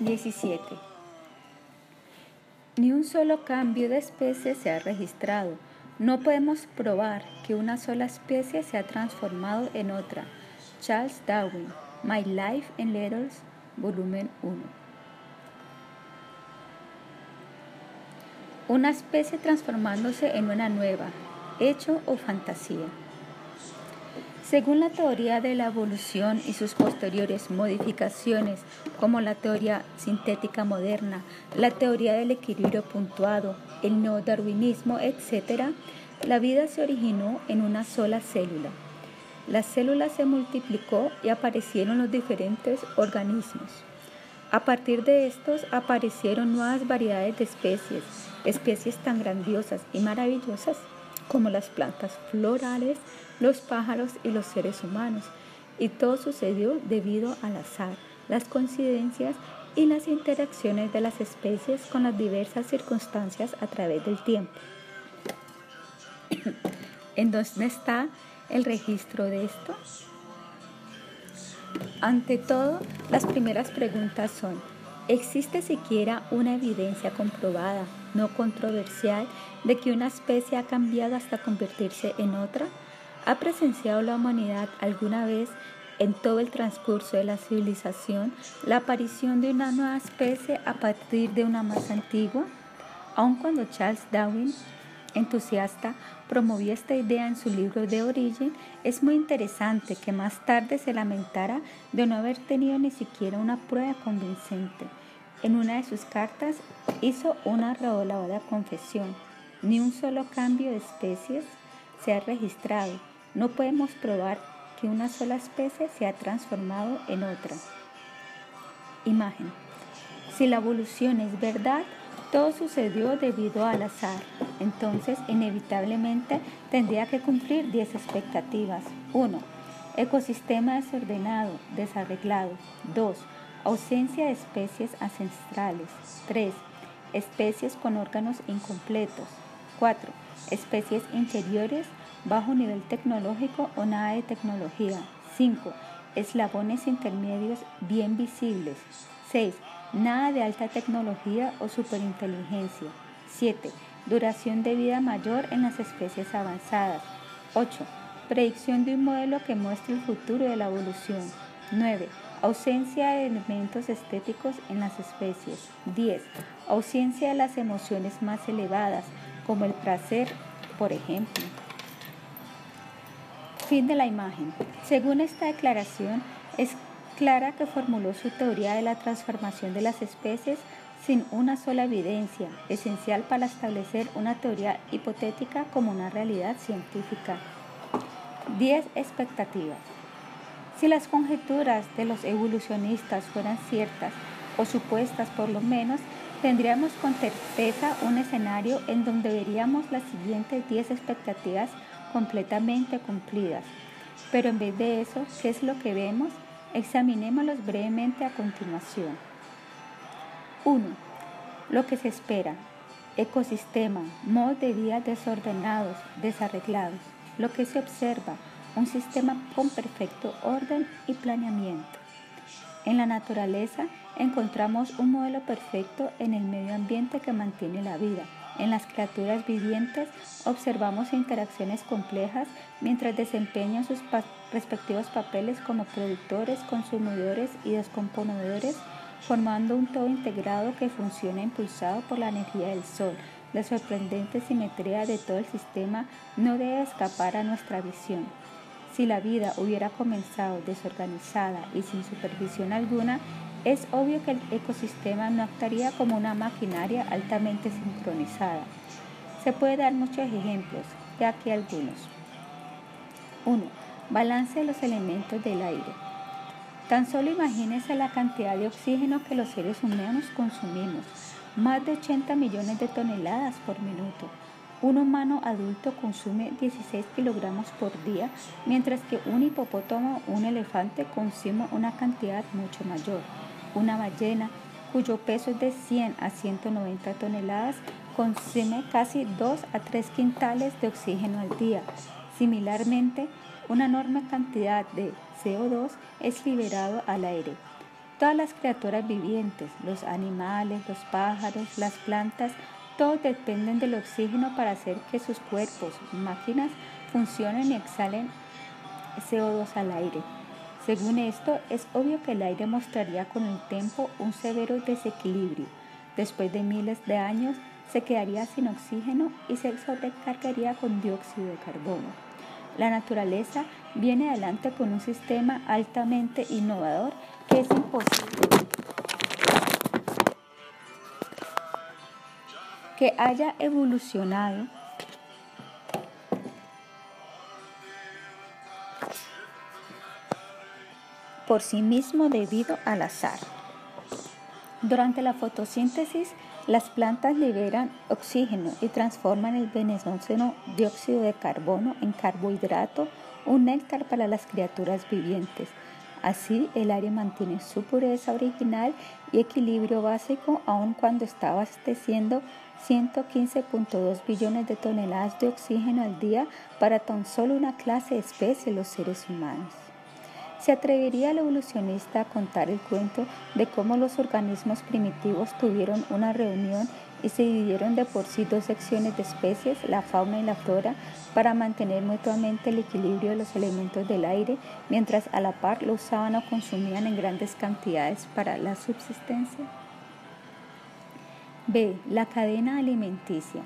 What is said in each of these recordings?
17. Ni un solo cambio de especie se ha registrado. No podemos probar que una sola especie se ha transformado en otra. Charles Darwin, My Life in Letters, volumen 1. Una especie transformándose en una nueva, hecho o fantasía. Según la teoría de la evolución y sus posteriores modificaciones, como la teoría sintética moderna, la teoría del equilibrio puntuado, el neodarwinismo, etc., la vida se originó en una sola célula. La célula se multiplicó y aparecieron los diferentes organismos. A partir de estos aparecieron nuevas variedades de especies, especies tan grandiosas y maravillosas como las plantas florales, los pájaros y los seres humanos. Y todo sucedió debido al azar, las coincidencias y las interacciones de las especies con las diversas circunstancias a través del tiempo. ¿En dónde está el registro de esto? Ante todo, las primeras preguntas son, ¿existe siquiera una evidencia comprobada no controversial de que una especie ha cambiado hasta convertirse en otra? ¿Ha presenciado la humanidad alguna vez en todo el transcurso de la civilización la aparición de una nueva especie a partir de una más antigua? Aun cuando Charles Darwin, entusiasta, promovió esta idea en su libro de origen, es muy interesante que más tarde se lamentara de no haber tenido ni siquiera una prueba convincente. En una de sus cartas hizo una redoblada confesión. Ni un solo cambio de especies se ha registrado. No podemos probar que una sola especie se ha transformado en otra. Imagen. Si la evolución es verdad, todo sucedió debido al azar. Entonces, inevitablemente, tendría que cumplir 10 expectativas. 1. Ecosistema desordenado, desarreglado. 2 Ausencia de especies ancestrales. 3. Especies con órganos incompletos. 4. Especies inferiores, bajo nivel tecnológico o nada de tecnología. 5. Eslabones intermedios bien visibles. 6. Nada de alta tecnología o superinteligencia. 7. Duración de vida mayor en las especies avanzadas. 8. Predicción de un modelo que muestre el futuro de la evolución. 9. Ausencia de elementos estéticos en las especies. 10. Ausencia de las emociones más elevadas, como el placer, por ejemplo. Fin de la imagen. Según esta declaración, es clara que formuló su teoría de la transformación de las especies sin una sola evidencia, esencial para establecer una teoría hipotética como una realidad científica. 10 expectativas. Si las conjeturas de los evolucionistas fueran ciertas, o supuestas por lo menos, tendríamos con certeza un escenario en donde veríamos las siguientes 10 expectativas completamente cumplidas. Pero en vez de eso, ¿qué es lo que vemos? Examinémoslos brevemente a continuación. 1. Lo que se espera. Ecosistema, modos de vida desordenados, desarreglados. Lo que se observa, un sistema con perfecto orden y planeamiento. En la naturaleza encontramos un modelo perfecto en el medio ambiente que mantiene la vida. En las criaturas vivientes observamos interacciones complejas mientras desempeñan sus respectivos papeles como productores, consumidores y descomponedores, formando un todo integrado que funciona impulsado por la energía del sol. La sorprendente simetría de todo el sistema no debe escapar a nuestra visión. Si la vida hubiera comenzado desorganizada y sin supervisión alguna, es obvio que el ecosistema no actuaría como una maquinaria altamente sincronizada. Se puede dar muchos ejemplos, de aquí algunos. 1. Balance de los elementos del aire. Tan solo imagínese la cantidad de oxígeno que los seres humanos consumimos, más de 80 millones de toneladas por minuto. Un humano adulto consume 16 kilogramos por día, mientras que un hipopótamo un elefante consume una cantidad mucho mayor. Una ballena, cuyo peso es de 100 a 190 toneladas, consume casi 2 a 3 quintales de oxígeno al día. Similarmente, una enorme cantidad de CO2 es liberado al aire. Todas las criaturas vivientes, los animales, los pájaros, las plantas, todos dependen del oxígeno para hacer que sus cuerpos, máquinas, funcionen y exhalen CO2 al aire. Según esto, es obvio que el aire mostraría con el tiempo un severo desequilibrio. Después de miles de años, se quedaría sin oxígeno y se sobrecargaría con dióxido de carbono. La naturaleza viene adelante con un sistema altamente innovador que es imposible que haya evolucionado por sí mismo debido al azar. Durante la fotosíntesis, las plantas liberan oxígeno y transforman el venenoso dióxido de carbono en carbohidrato, un néctar para las criaturas vivientes. Así, el aire mantiene su pureza original y equilibrio básico aun cuando está abasteciendo 115.2 billones de toneladas de oxígeno al día para tan solo una clase de especie, los seres humanos. ¿Se atrevería el evolucionista a contar el cuento de cómo los organismos primitivos tuvieron una reunión y se dividieron de por sí dos secciones de especies, la fauna y la flora, para mantener mutuamente el equilibrio de los elementos del aire, mientras a la par lo usaban o consumían en grandes cantidades para la subsistencia? B. La cadena alimenticia.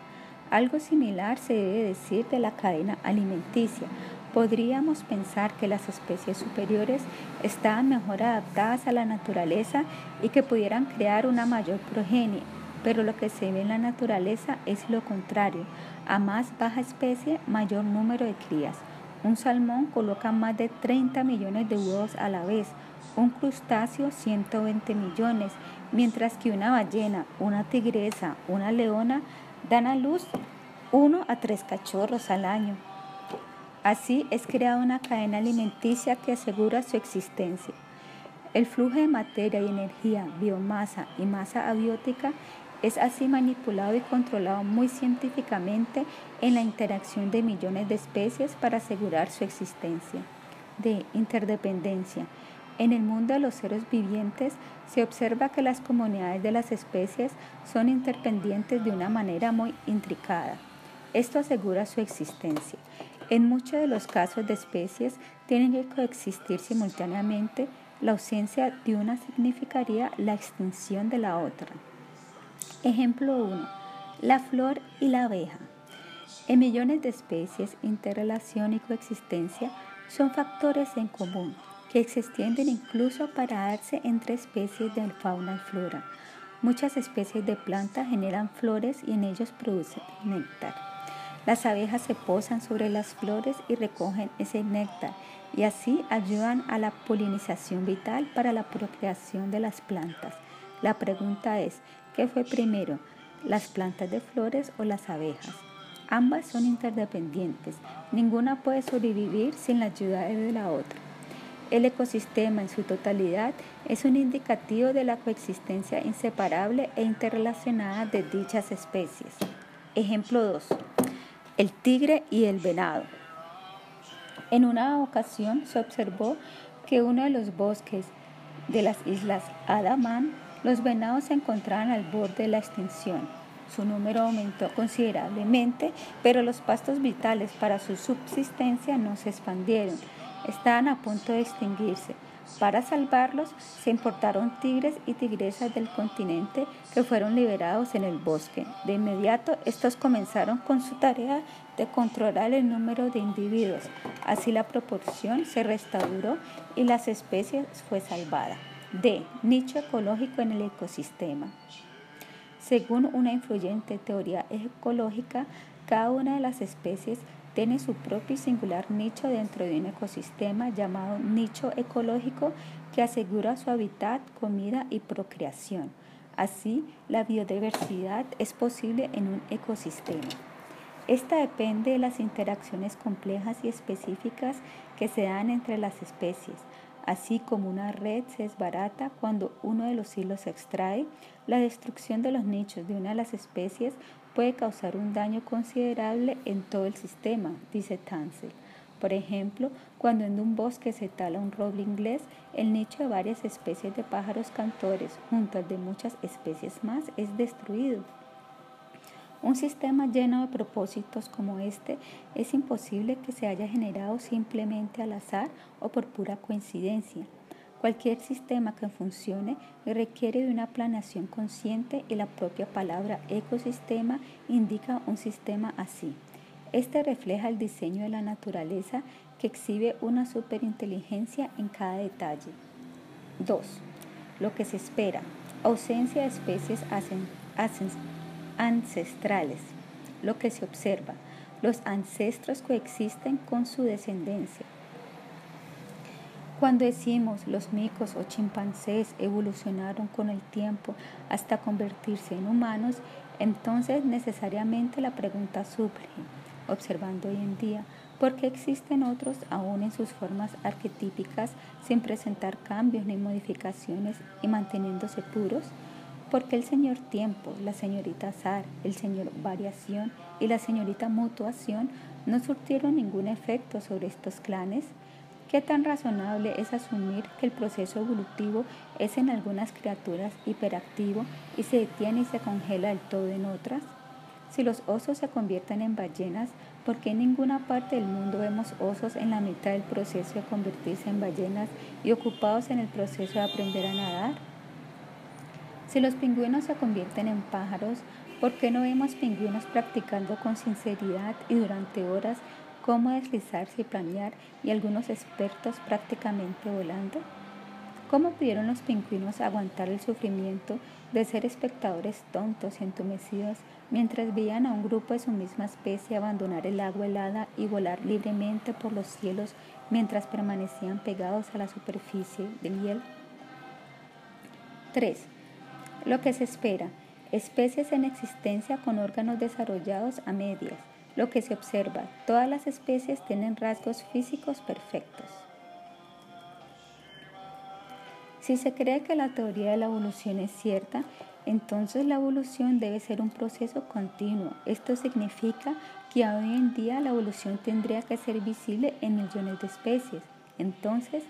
Algo similar se debe decir de la cadena alimenticia, podríamos pensar que las especies superiores estaban mejor adaptadas a la naturaleza y que pudieran crear una mayor progenie, pero lo que se ve en la naturaleza es lo contrario. A más baja especie, mayor número de crías. Un salmón coloca más de 30 millones de huevos a la vez, un crustáceo 120 millones, mientras que una ballena, una tigresa, una leona dan a luz uno a tres cachorros al año. Así es creada una cadena alimenticia que asegura su existencia. El flujo de materia y energía, biomasa y masa abiótica es así manipulado y controlado muy científicamente en la interacción de millones de especies para asegurar su existencia. De interdependencia. En el mundo de los seres vivientes se observa que las comunidades de las especies son interdependientes de una manera muy intricada. Esto asegura su existencia. En muchos de los casos de especies tienen que coexistir simultáneamente, la ausencia de una significaría la extinción de la otra. Ejemplo 1. La flor y la abeja. En millones de especies, interrelación y coexistencia son factores en común que se extienden incluso para darse entre especies de fauna y flora. Muchas especies de plantas generan flores y en ellos producen néctar. Las abejas se posan sobre las flores y recogen ese néctar y así ayudan a la polinización vital para la procreación de las plantas. La pregunta es, ¿qué fue primero, las plantas de flores o las abejas? Ambas son interdependientes, ninguna puede sobrevivir sin la ayuda de la otra. El ecosistema en su totalidad es un indicativo de la coexistencia inseparable e interrelacionada de dichas especies. Ejemplo 2 el tigre y el venado. En una ocasión se observó que uno de los bosques de las islas Adamán, los venados se encontraban al borde de la extinción. Su número aumentó considerablemente, pero los pastos vitales para su subsistencia no se expandieron. Estaban a punto de extinguirse. Para salvarlos, se importaron tigres y tigresas del continente que fueron liberados en el bosque. De inmediato, estos comenzaron con su tarea de controlar el número de individuos. Así la proporción se restauró y las especies fue salvada. D. Nicho ecológico en el ecosistema. Según una influyente teoría ecológica, cada una de las especies tiene su propio y singular nicho dentro de un ecosistema llamado nicho ecológico que asegura su hábitat, comida y procreación. Así, la biodiversidad es posible en un ecosistema. Esta depende de las interacciones complejas y específicas que se dan entre las especies, así como una red se desbarata cuando uno de los hilos se extrae, la destrucción de los nichos de una de las especies puede causar un daño considerable en todo el sistema, dice Tansel. Por ejemplo, cuando en un bosque se tala un roble inglés, el nicho de varias especies de pájaros cantores, junto al de muchas especies más, es destruido. Un sistema lleno de propósitos como este es imposible que se haya generado simplemente al azar o por pura coincidencia. Cualquier sistema que funcione requiere de una planeación consciente y la propia palabra ecosistema indica un sistema así. Este refleja el diseño de la naturaleza que exhibe una superinteligencia en cada detalle. 2. Lo que se espera. Ausencia de especies ancestrales. Lo que se observa. Los ancestros coexisten con su descendencia. Cuando decimos los micos o chimpancés evolucionaron con el tiempo hasta convertirse en humanos, entonces necesariamente la pregunta surge, observando hoy en día, ¿por qué existen otros aún en sus formas arquetípicas sin presentar cambios ni modificaciones y manteniéndose puros? Porque el señor tiempo, la señorita azar, el señor variación y la señorita mutuación no surtieron ningún efecto sobre estos clanes? ¿Qué tan razonable es asumir que el proceso evolutivo es en algunas criaturas hiperactivo y se detiene y se congela del todo en otras? Si los osos se convierten en ballenas, ¿por qué en ninguna parte del mundo vemos osos en la mitad del proceso de convertirse en ballenas y ocupados en el proceso de aprender a nadar? Si los pingüinos se convierten en pájaros, ¿por qué no vemos pingüinos practicando con sinceridad y durante horas cómo deslizarse y planear y algunos expertos prácticamente volando? ¿Cómo pudieron los pingüinos aguantar el sufrimiento de ser espectadores tontos y entumecidos mientras veían a un grupo de su misma especie abandonar el agua helada y volar libremente por los cielos mientras permanecían pegados a la superficie de hiel? 3. Lo que se espera. Especies en existencia con órganos desarrollados a medias lo que se observa, todas las especies tienen rasgos físicos perfectos. Si se cree que la teoría de la evolución es cierta, entonces la evolución debe ser un proceso continuo. Esto significa que hoy en día la evolución tendría que ser visible en millones de especies. Entonces,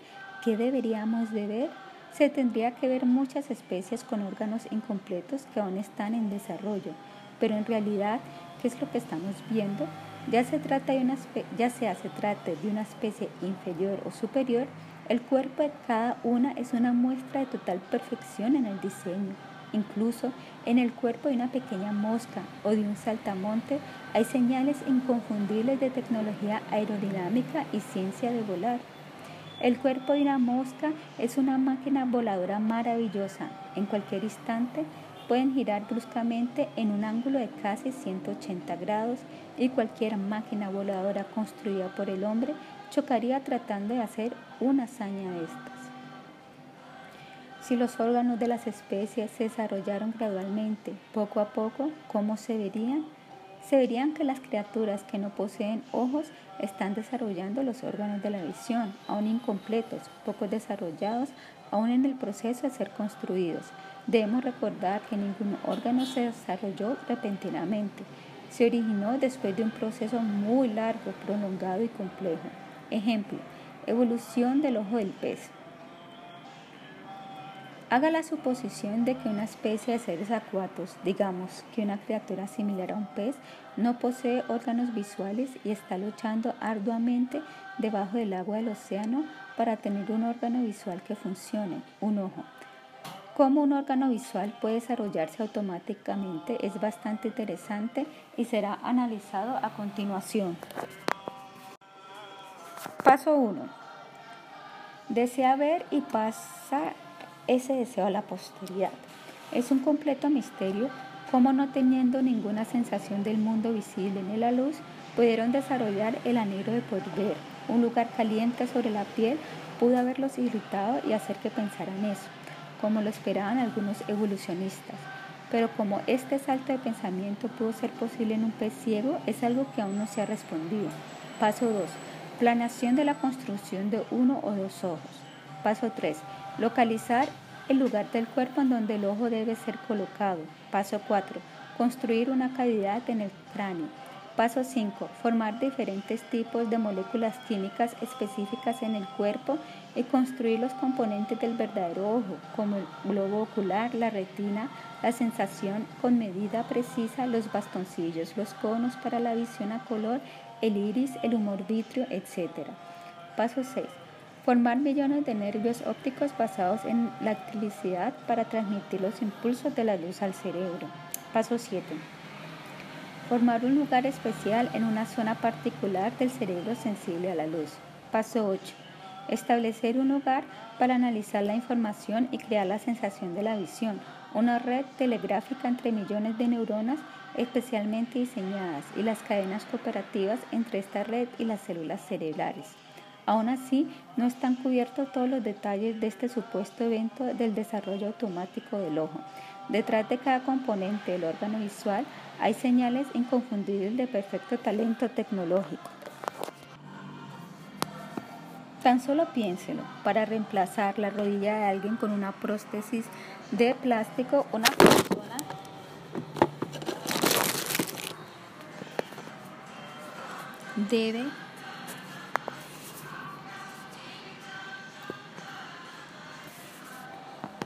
¿qué deberíamos de ver? Se tendría que ver muchas especies con órganos incompletos que aún están en desarrollo, pero en realidad ¿Qué es lo que estamos viendo? Ya, se trata de una, ya sea se trate de una especie inferior o superior, el cuerpo de cada una es una muestra de total perfección en el diseño. Incluso en el cuerpo de una pequeña mosca o de un saltamonte hay señales inconfundibles de tecnología aerodinámica y ciencia de volar. El cuerpo de una mosca es una máquina voladora maravillosa. En cualquier instante pueden girar bruscamente en un ángulo de casi 180 grados y cualquier máquina voladora construida por el hombre chocaría tratando de hacer una hazaña de estas. Si los órganos de las especies se desarrollaron gradualmente, poco a poco, ¿cómo se verían? Se verían que las criaturas que no poseen ojos están desarrollando los órganos de la visión, aún incompletos, poco desarrollados, aún en el proceso de ser construidos. Debemos recordar que ningún órgano se desarrolló repentinamente. Se originó después de un proceso muy largo, prolongado y complejo. Ejemplo, evolución del ojo del pez. Haga la suposición de que una especie de seres acuáticos, digamos que una criatura similar a un pez, no posee órganos visuales y está luchando arduamente debajo del agua del océano para tener un órgano visual que funcione, un ojo. Cómo un órgano visual puede desarrollarse automáticamente es bastante interesante y será analizado a continuación. Paso 1. Desea ver y pasar ese deseo a la posteridad. Es un completo misterio cómo no teniendo ninguna sensación del mundo visible ni la luz, pudieron desarrollar el anhelo de poder ver. Un lugar caliente sobre la piel pudo haberlos irritado y hacer que pensaran eso como lo esperaban algunos evolucionistas. Pero como este salto de pensamiento pudo ser posible en un pez ciego, es algo que aún no se ha respondido. Paso 2. Planeación de la construcción de uno o dos ojos. Paso 3. Localizar el lugar del cuerpo en donde el ojo debe ser colocado. Paso 4. Construir una cavidad en el cráneo. Paso 5. Formar diferentes tipos de moléculas químicas específicas en el cuerpo y construir los componentes del verdadero ojo, como el globo ocular, la retina, la sensación con medida precisa, los bastoncillos, los conos para la visión a color, el iris, el humor vitrio, etc. Paso 6. Formar millones de nervios ópticos basados en la electricidad para transmitir los impulsos de la luz al cerebro. Paso 7 Formar un lugar especial en una zona particular del cerebro sensible a la luz. Paso 8. Establecer un lugar para analizar la información y crear la sensación de la visión. Una red telegráfica entre millones de neuronas especialmente diseñadas y las cadenas cooperativas entre esta red y las células cerebrales. Aún así, no están cubiertos todos los detalles de este supuesto evento del desarrollo automático del ojo. Detrás de cada componente del órgano visual hay señales inconfundibles de perfecto talento tecnológico. Tan solo piénselo, para reemplazar la rodilla de alguien con una prótesis de plástico, una persona debe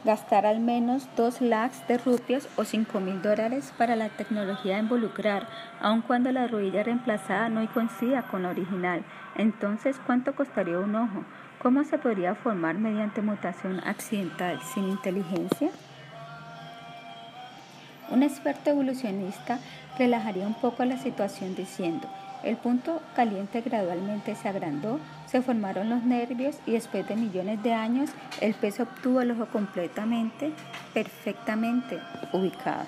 gastar al menos 2 lakhs de rupias o 5 mil dólares para la tecnología a involucrar, aun cuando la rodilla reemplazada no coincida con la original. Entonces, ¿cuánto costaría un ojo? ¿Cómo se podría formar mediante mutación accidental sin inteligencia? Un experto evolucionista relajaría un poco la situación diciendo, el punto caliente gradualmente se agrandó, se formaron los nervios y después de millones de años el pez obtuvo el ojo completamente, perfectamente ubicado.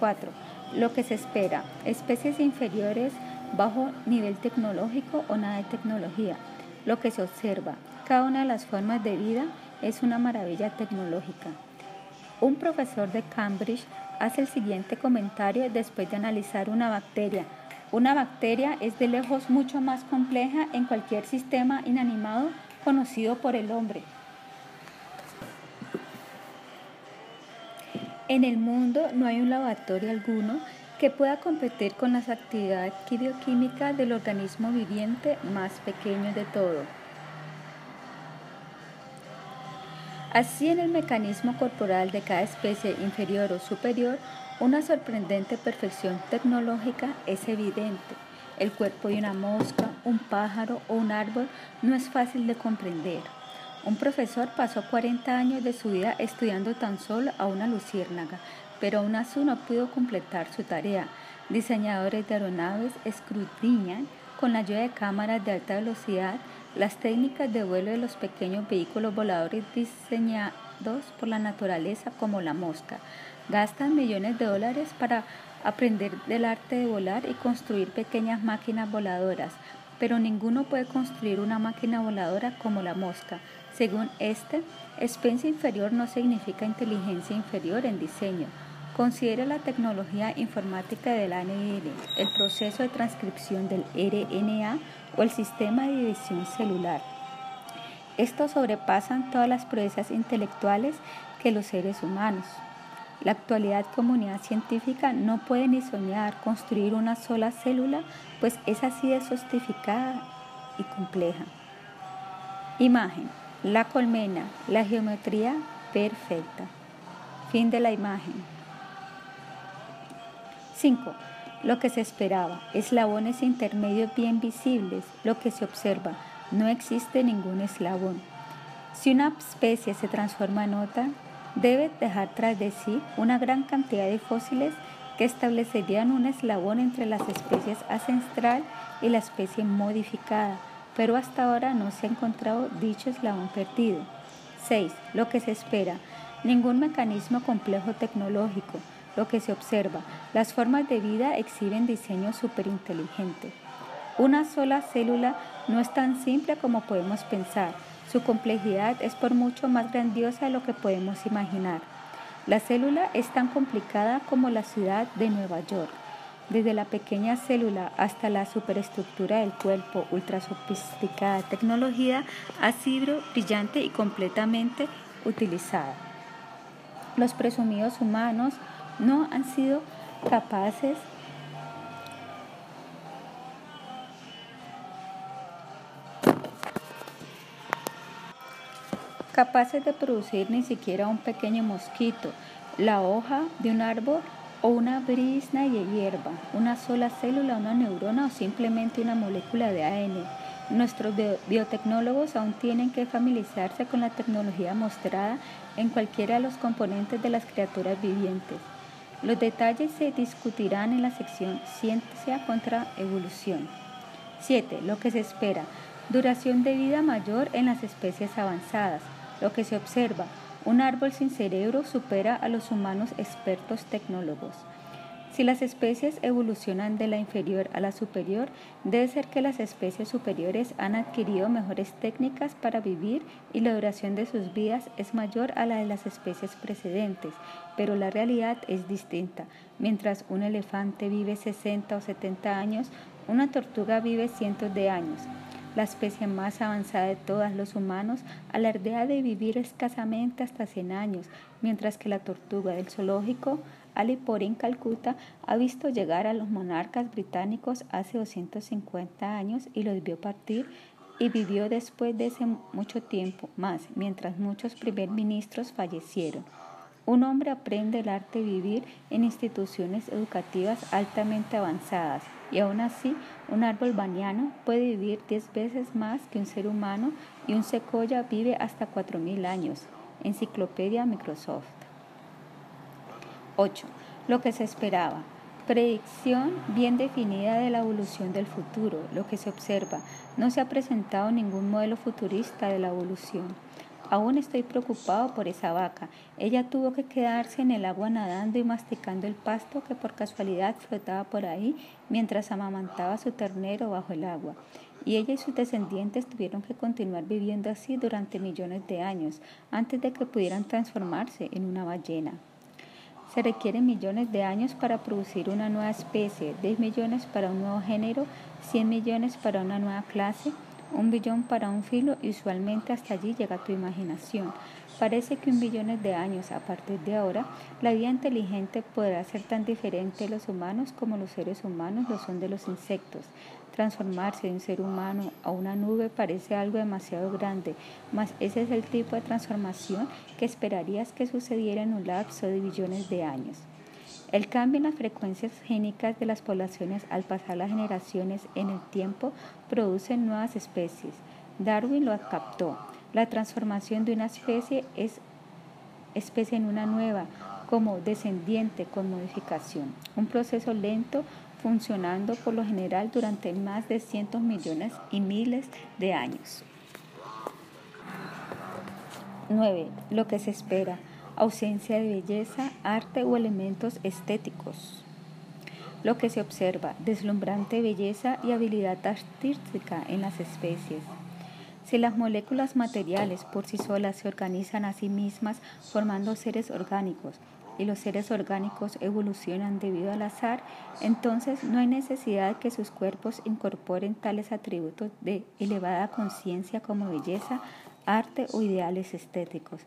4. Lo que se espera. Especies inferiores bajo nivel tecnológico o nada de tecnología. Lo que se observa. Cada una de las formas de vida es una maravilla tecnológica. Un profesor de Cambridge hace el siguiente comentario después de analizar una bacteria una bacteria es de lejos mucho más compleja en cualquier sistema inanimado conocido por el hombre. En el mundo no hay un laboratorio alguno que pueda competir con las actividades bioquímicas del organismo viviente más pequeño de todo. Así en el mecanismo corporal de cada especie inferior o superior una sorprendente perfección tecnológica es evidente. El cuerpo de una mosca, un pájaro o un árbol no es fácil de comprender. Un profesor pasó 40 años de su vida estudiando tan solo a una luciérnaga, pero aún así no pudo completar su tarea. Diseñadores de aeronaves escudriñan con la ayuda de cámaras de alta velocidad las técnicas de vuelo de los pequeños vehículos voladores diseñados por la naturaleza como la mosca. Gastan millones de dólares para aprender del arte de volar y construir pequeñas máquinas voladoras, pero ninguno puede construir una máquina voladora como la mosca. Según este, especie inferior no significa inteligencia inferior en diseño. Considere la tecnología informática del ANL, el proceso de transcripción del RNA o el sistema de división celular. Estos sobrepasan todas las proezas intelectuales que los seres humanos. La actualidad comunidad científica no puede ni soñar construir una sola célula, pues es así de sofisticada y compleja. Imagen. La colmena, la geometría perfecta. Fin de la imagen. 5. Lo que se esperaba. Eslabones intermedios bien visibles. Lo que se observa. No existe ningún eslabón. Si una especie se transforma en otra, debe dejar tras de sí una gran cantidad de fósiles que establecerían un eslabón entre las especies ancestral y la especie modificada, pero hasta ahora no se ha encontrado dicho eslabón perdido. 6. Lo que se espera. Ningún mecanismo complejo tecnológico. Lo que se observa. Las formas de vida exhiben diseño superinteligente. Una sola célula no es tan simple como podemos pensar. Su complejidad es por mucho más grandiosa de lo que podemos imaginar. La célula es tan complicada como la ciudad de Nueva York. Desde la pequeña célula hasta la superestructura del cuerpo, ultra sofisticada tecnología ha sido brillante y completamente utilizada. Los presumidos humanos no han sido capaces capaces de producir ni siquiera un pequeño mosquito, la hoja de un árbol o una brisna de hierba, una sola célula, una neurona o simplemente una molécula de ADN. Nuestros biotecnólogos aún tienen que familiarizarse con la tecnología mostrada en cualquiera de los componentes de las criaturas vivientes. Los detalles se discutirán en la sección Ciencia contra Evolución. 7. Lo que se espera. Duración de vida mayor en las especies avanzadas. Lo que se observa. Un árbol sin cerebro supera a los humanos expertos tecnólogos. Si las especies evolucionan de la inferior a la superior, debe ser que las especies superiores han adquirido mejores técnicas para vivir y la duración de sus vidas es mayor a la de las especies precedentes, pero la realidad es distinta. Mientras un elefante vive 60 o 70 años, una tortuga vive cientos de años. La especie más avanzada de todas los humanos alardea de vivir escasamente hasta 100 años, mientras que la tortuga del zoológico Alipore en Calcuta ha visto llegar a los monarcas británicos hace 250 años y los vio partir y vivió después de ese mucho tiempo más, mientras muchos primer ministros fallecieron. Un hombre aprende el arte de vivir en instituciones educativas altamente avanzadas y aún así un árbol baniano puede vivir 10 veces más que un ser humano y un secoya vive hasta 4.000 años. Enciclopedia Microsoft. 8. Lo que se esperaba. Predicción bien definida de la evolución del futuro, lo que se observa. No se ha presentado ningún modelo futurista de la evolución. Aún estoy preocupado por esa vaca. Ella tuvo que quedarse en el agua nadando y masticando el pasto que por casualidad flotaba por ahí mientras amamantaba a su ternero bajo el agua. Y ella y sus descendientes tuvieron que continuar viviendo así durante millones de años antes de que pudieran transformarse en una ballena. Se requieren millones de años para producir una nueva especie, 10 millones para un nuevo género, 100 millones para una nueva clase, un billón para un filo y usualmente hasta allí llega tu imaginación. Parece que un billón de años a partir de ahora, la vida inteligente podrá ser tan diferente de los humanos como los seres humanos lo son de los insectos. Transformarse de un ser humano a una nube parece algo demasiado grande, mas ese es el tipo de transformación que esperarías que sucediera en un lapso de billones de años. El cambio en las frecuencias génicas de las poblaciones al pasar las generaciones en el tiempo produce nuevas especies. Darwin lo captó. La transformación de una especie es especie en una nueva, como descendiente con modificación. Un proceso lento funcionando por lo general durante más de cientos millones y miles de años. 9. Lo que se espera. Ausencia de belleza, arte o elementos estéticos. Lo que se observa, deslumbrante belleza y habilidad artística en las especies. Si las moléculas materiales por sí solas se organizan a sí mismas formando seres orgánicos, y los seres orgánicos evolucionan debido al azar, entonces no hay necesidad que sus cuerpos incorporen tales atributos de elevada conciencia como belleza, arte o ideales estéticos.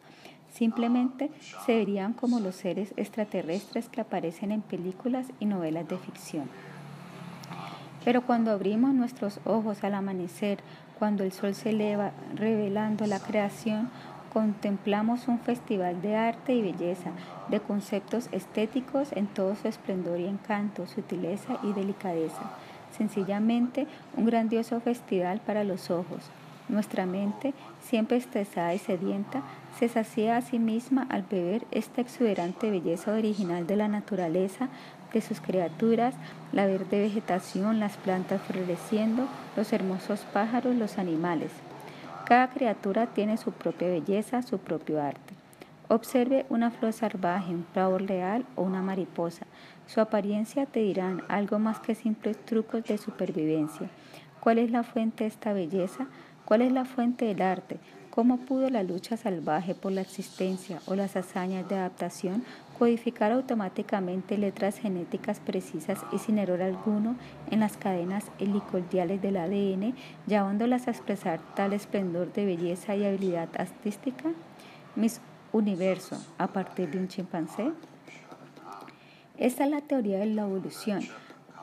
Simplemente se verían como los seres extraterrestres que aparecen en películas y novelas de ficción. Pero cuando abrimos nuestros ojos al amanecer, cuando el sol se eleva revelando la creación, contemplamos un festival de arte y belleza, de conceptos estéticos en todo su esplendor y encanto, sutileza y delicadeza. Sencillamente un grandioso festival para los ojos. Nuestra mente, siempre estresada y sedienta, se sacía a sí misma al beber esta exuberante belleza original de la naturaleza, de sus criaturas, la verde vegetación, las plantas floreciendo, los hermosos pájaros, los animales. Cada criatura tiene su propia belleza, su propio arte. Observe una flor salvaje, un pavo real o una mariposa. Su apariencia te dirán algo más que simples trucos de supervivencia. ¿Cuál es la fuente de esta belleza? ¿Cuál es la fuente del arte? ¿Cómo pudo la lucha salvaje por la existencia o las hazañas de adaptación codificar automáticamente letras genéticas precisas y sin error alguno en las cadenas helicoidales del ADN, llevándolas a expresar tal esplendor de belleza y habilidad artística? Mis universo a partir de un chimpancé. Esta es la teoría de la evolución.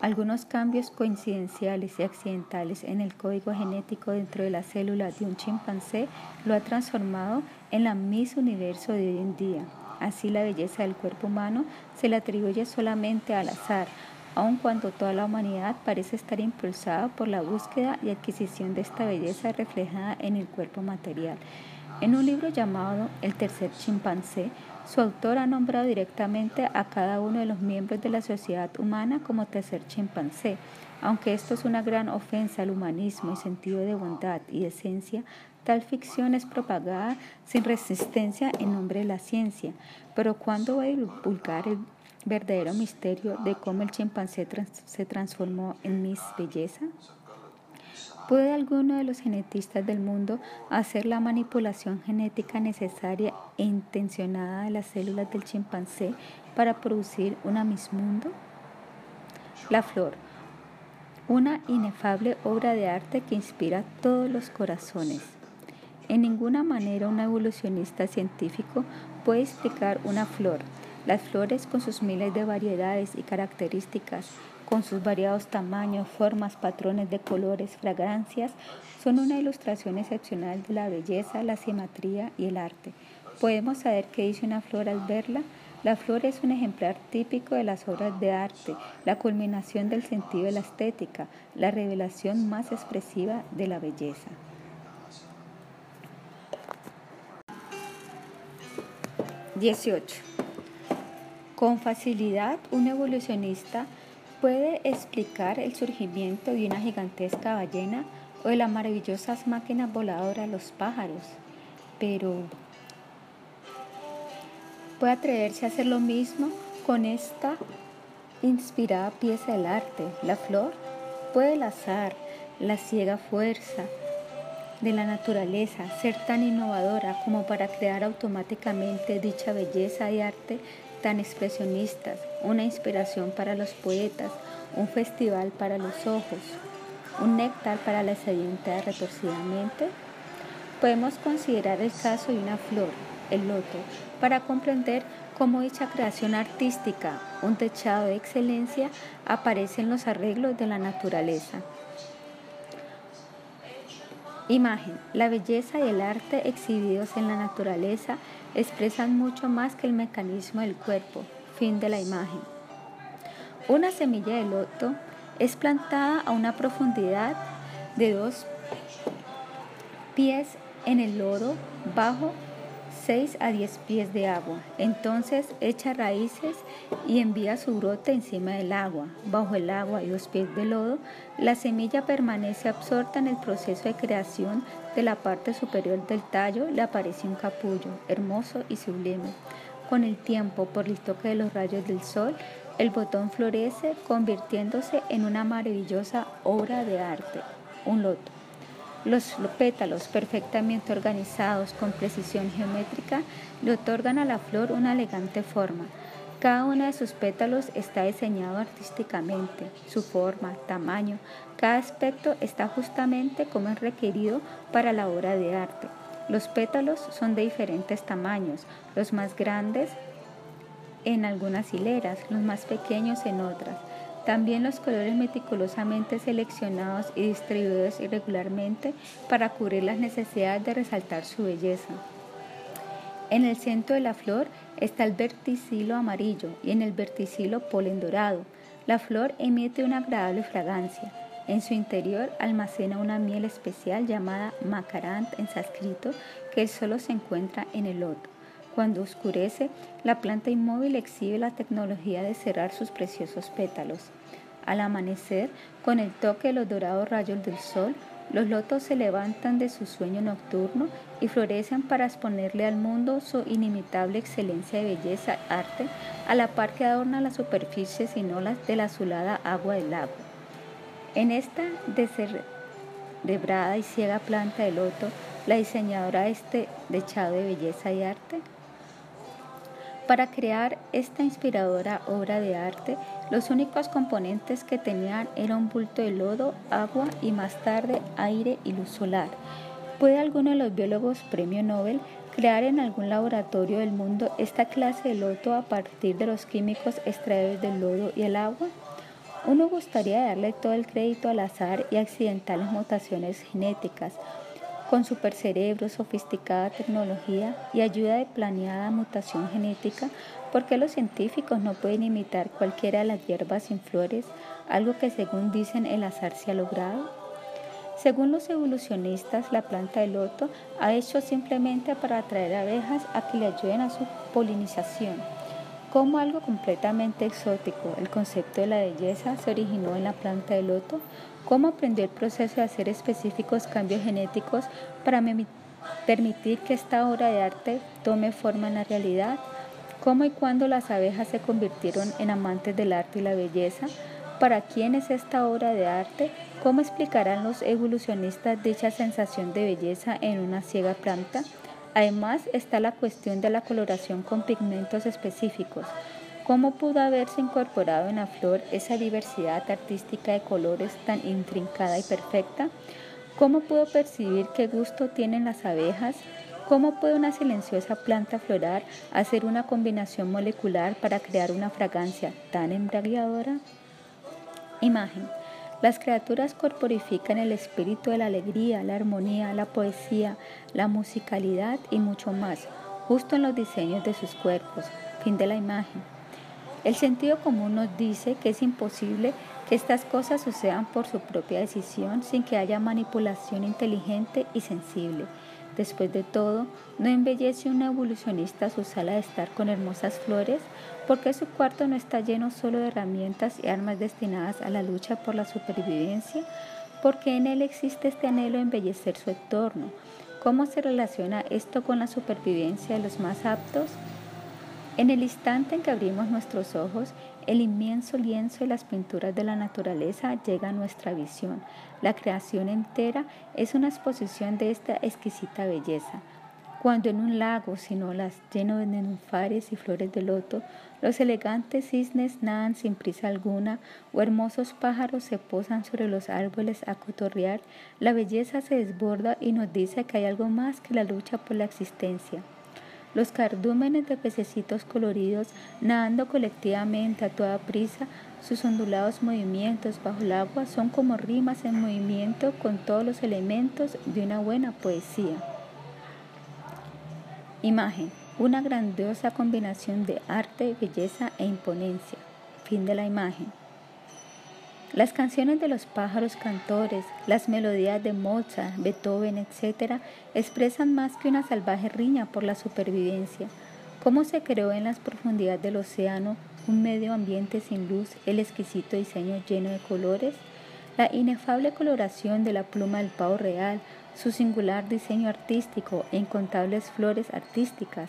Algunos cambios coincidenciales y accidentales en el código genético dentro de la célula de un chimpancé lo ha transformado en la Miss Universo de hoy en día. Así la belleza del cuerpo humano se le atribuye solamente al azar, aun cuando toda la humanidad parece estar impulsada por la búsqueda y adquisición de esta belleza reflejada en el cuerpo material. En un libro llamado El tercer chimpancé, su autor ha nombrado directamente a cada uno de los miembros de la sociedad humana como tercer chimpancé. Aunque esto es una gran ofensa al humanismo y sentido de bondad y esencia, tal ficción es propagada sin resistencia en nombre de la ciencia. Pero ¿cuándo va a divulgar el verdadero misterio de cómo el chimpancé se transformó en Miss Belleza? ¿Puede alguno de los genetistas del mundo hacer la manipulación genética necesaria e intencionada de las células del chimpancé para producir una Miss Mundo? La flor, una inefable obra de arte que inspira todos los corazones. En ninguna manera un evolucionista científico puede explicar una flor. Las flores con sus miles de variedades y características con sus variados tamaños, formas, patrones de colores, fragancias, son una ilustración excepcional de la belleza, la simetría y el arte. Podemos saber qué dice una flor al verla. La flor es un ejemplar típico de las obras de arte, la culminación del sentido de la estética, la revelación más expresiva de la belleza. 18. Con facilidad, un evolucionista puede explicar el surgimiento de una gigantesca ballena o de las maravillosas máquinas voladoras los pájaros, pero puede atreverse a hacer lo mismo con esta inspirada pieza del arte. La flor puede el azar, la ciega fuerza de la naturaleza, ser tan innovadora como para crear automáticamente dicha belleza y arte tan expresionistas, una inspiración para los poetas, un festival para los ojos, un néctar para la sedienta retorcidamente? Podemos considerar el caso de una flor, el loto, para comprender cómo dicha creación artística, un techado de excelencia, aparece en los arreglos de la naturaleza. Imagen. La belleza y el arte exhibidos en la naturaleza expresan mucho más que el mecanismo del cuerpo. Fin de la imagen. Una semilla de loto es plantada a una profundidad de dos pies en el lodo bajo 6 a 10 pies de agua. Entonces echa raíces y envía su brote encima del agua. Bajo el agua y dos pies de lodo, la semilla permanece absorta en el proceso de creación de la parte superior del tallo. Le aparece un capullo, hermoso y sublime. Con el tiempo, por el toque de los rayos del sol, el botón florece convirtiéndose en una maravillosa obra de arte, un loto. Los pétalos perfectamente organizados con precisión geométrica le otorgan a la flor una elegante forma. Cada uno de sus pétalos está diseñado artísticamente, su forma, tamaño, cada aspecto está justamente como es requerido para la obra de arte. Los pétalos son de diferentes tamaños, los más grandes en algunas hileras, los más pequeños en otras. También los colores meticulosamente seleccionados y distribuidos irregularmente para cubrir las necesidades de resaltar su belleza. En el centro de la flor está el verticilo amarillo y en el verticilo polen dorado. La flor emite una agradable fragancia. En su interior almacena una miel especial llamada macarant en sánscrito que solo se encuentra en el loto. Cuando oscurece, la planta inmóvil exhibe la tecnología de cerrar sus preciosos pétalos. Al amanecer, con el toque de los dorados rayos del sol, los lotos se levantan de su sueño nocturno y florecen para exponerle al mundo su inimitable excelencia de belleza arte, a la par que adorna las superficies y olas de la azulada agua del lago. En esta descerebrada y ciega planta de loto, la diseñadora este dechado de belleza y arte para crear esta inspiradora obra de arte, los únicos componentes que tenían eran un bulto de lodo, agua y más tarde aire y luz solar. ¿Puede alguno de los biólogos premio Nobel crear en algún laboratorio del mundo esta clase de lodo a partir de los químicos extraídos del lodo y el agua? Uno gustaría darle todo el crédito al azar y accidentales mutaciones genéticas, con supercerebro, sofisticada tecnología y ayuda de planeada mutación genética, ¿por qué los científicos no pueden imitar cualquiera de las hierbas sin flores, algo que según dicen el azar se ha logrado? Según los evolucionistas, la planta de loto ha hecho simplemente para atraer abejas a que le ayuden a su polinización. Como algo completamente exótico, el concepto de la belleza se originó en la planta de loto, cómo aprendió el proceso de hacer específicos cambios genéticos para permitir que esta obra de arte tome forma en la realidad, cómo y cuándo las abejas se convirtieron en amantes del arte y la belleza, para quién es esta obra de arte, cómo explicarán los evolucionistas dicha sensación de belleza en una ciega planta, Además está la cuestión de la coloración con pigmentos específicos. ¿Cómo pudo haberse incorporado en la flor esa diversidad artística de colores tan intrincada y perfecta? ¿Cómo pudo percibir qué gusto tienen las abejas? ¿Cómo puede una silenciosa planta floral hacer una combinación molecular para crear una fragancia tan embriagadora? Imagen. Las criaturas corporifican el espíritu de la alegría, la armonía, la poesía, la musicalidad y mucho más, justo en los diseños de sus cuerpos. Fin de la imagen. El sentido común nos dice que es imposible que estas cosas sucedan por su propia decisión sin que haya manipulación inteligente y sensible. Después de todo, ¿no embellece un evolucionista su sala de estar con hermosas flores? porque su cuarto no está lleno solo de herramientas y armas destinadas a la lucha por la supervivencia? porque en él existe este anhelo de embellecer su entorno? ¿Cómo se relaciona esto con la supervivencia de los más aptos? En el instante en que abrimos nuestros ojos, el inmenso lienzo y las pinturas de la naturaleza llega a nuestra visión. La creación entera es una exposición de esta exquisita belleza. Cuando en un lago sin olas lleno de nenúfares y flores de loto, los elegantes cisnes nadan sin prisa alguna o hermosos pájaros se posan sobre los árboles a cotorrear, la belleza se desborda y nos dice que hay algo más que la lucha por la existencia. Los cardúmenes de pececitos coloridos nadando colectivamente a toda prisa, sus ondulados movimientos bajo el agua son como rimas en movimiento con todos los elementos de una buena poesía. Imagen. Una grandiosa combinación de arte, belleza e imponencia. Fin de la imagen. Las canciones de los pájaros cantores, las melodías de Mozart, Beethoven, etc., expresan más que una salvaje riña por la supervivencia. ¿Cómo se creó en las profundidades del océano un medio ambiente sin luz, el exquisito diseño lleno de colores? La inefable coloración de la pluma del pavo real, su singular diseño artístico e incontables flores artísticas.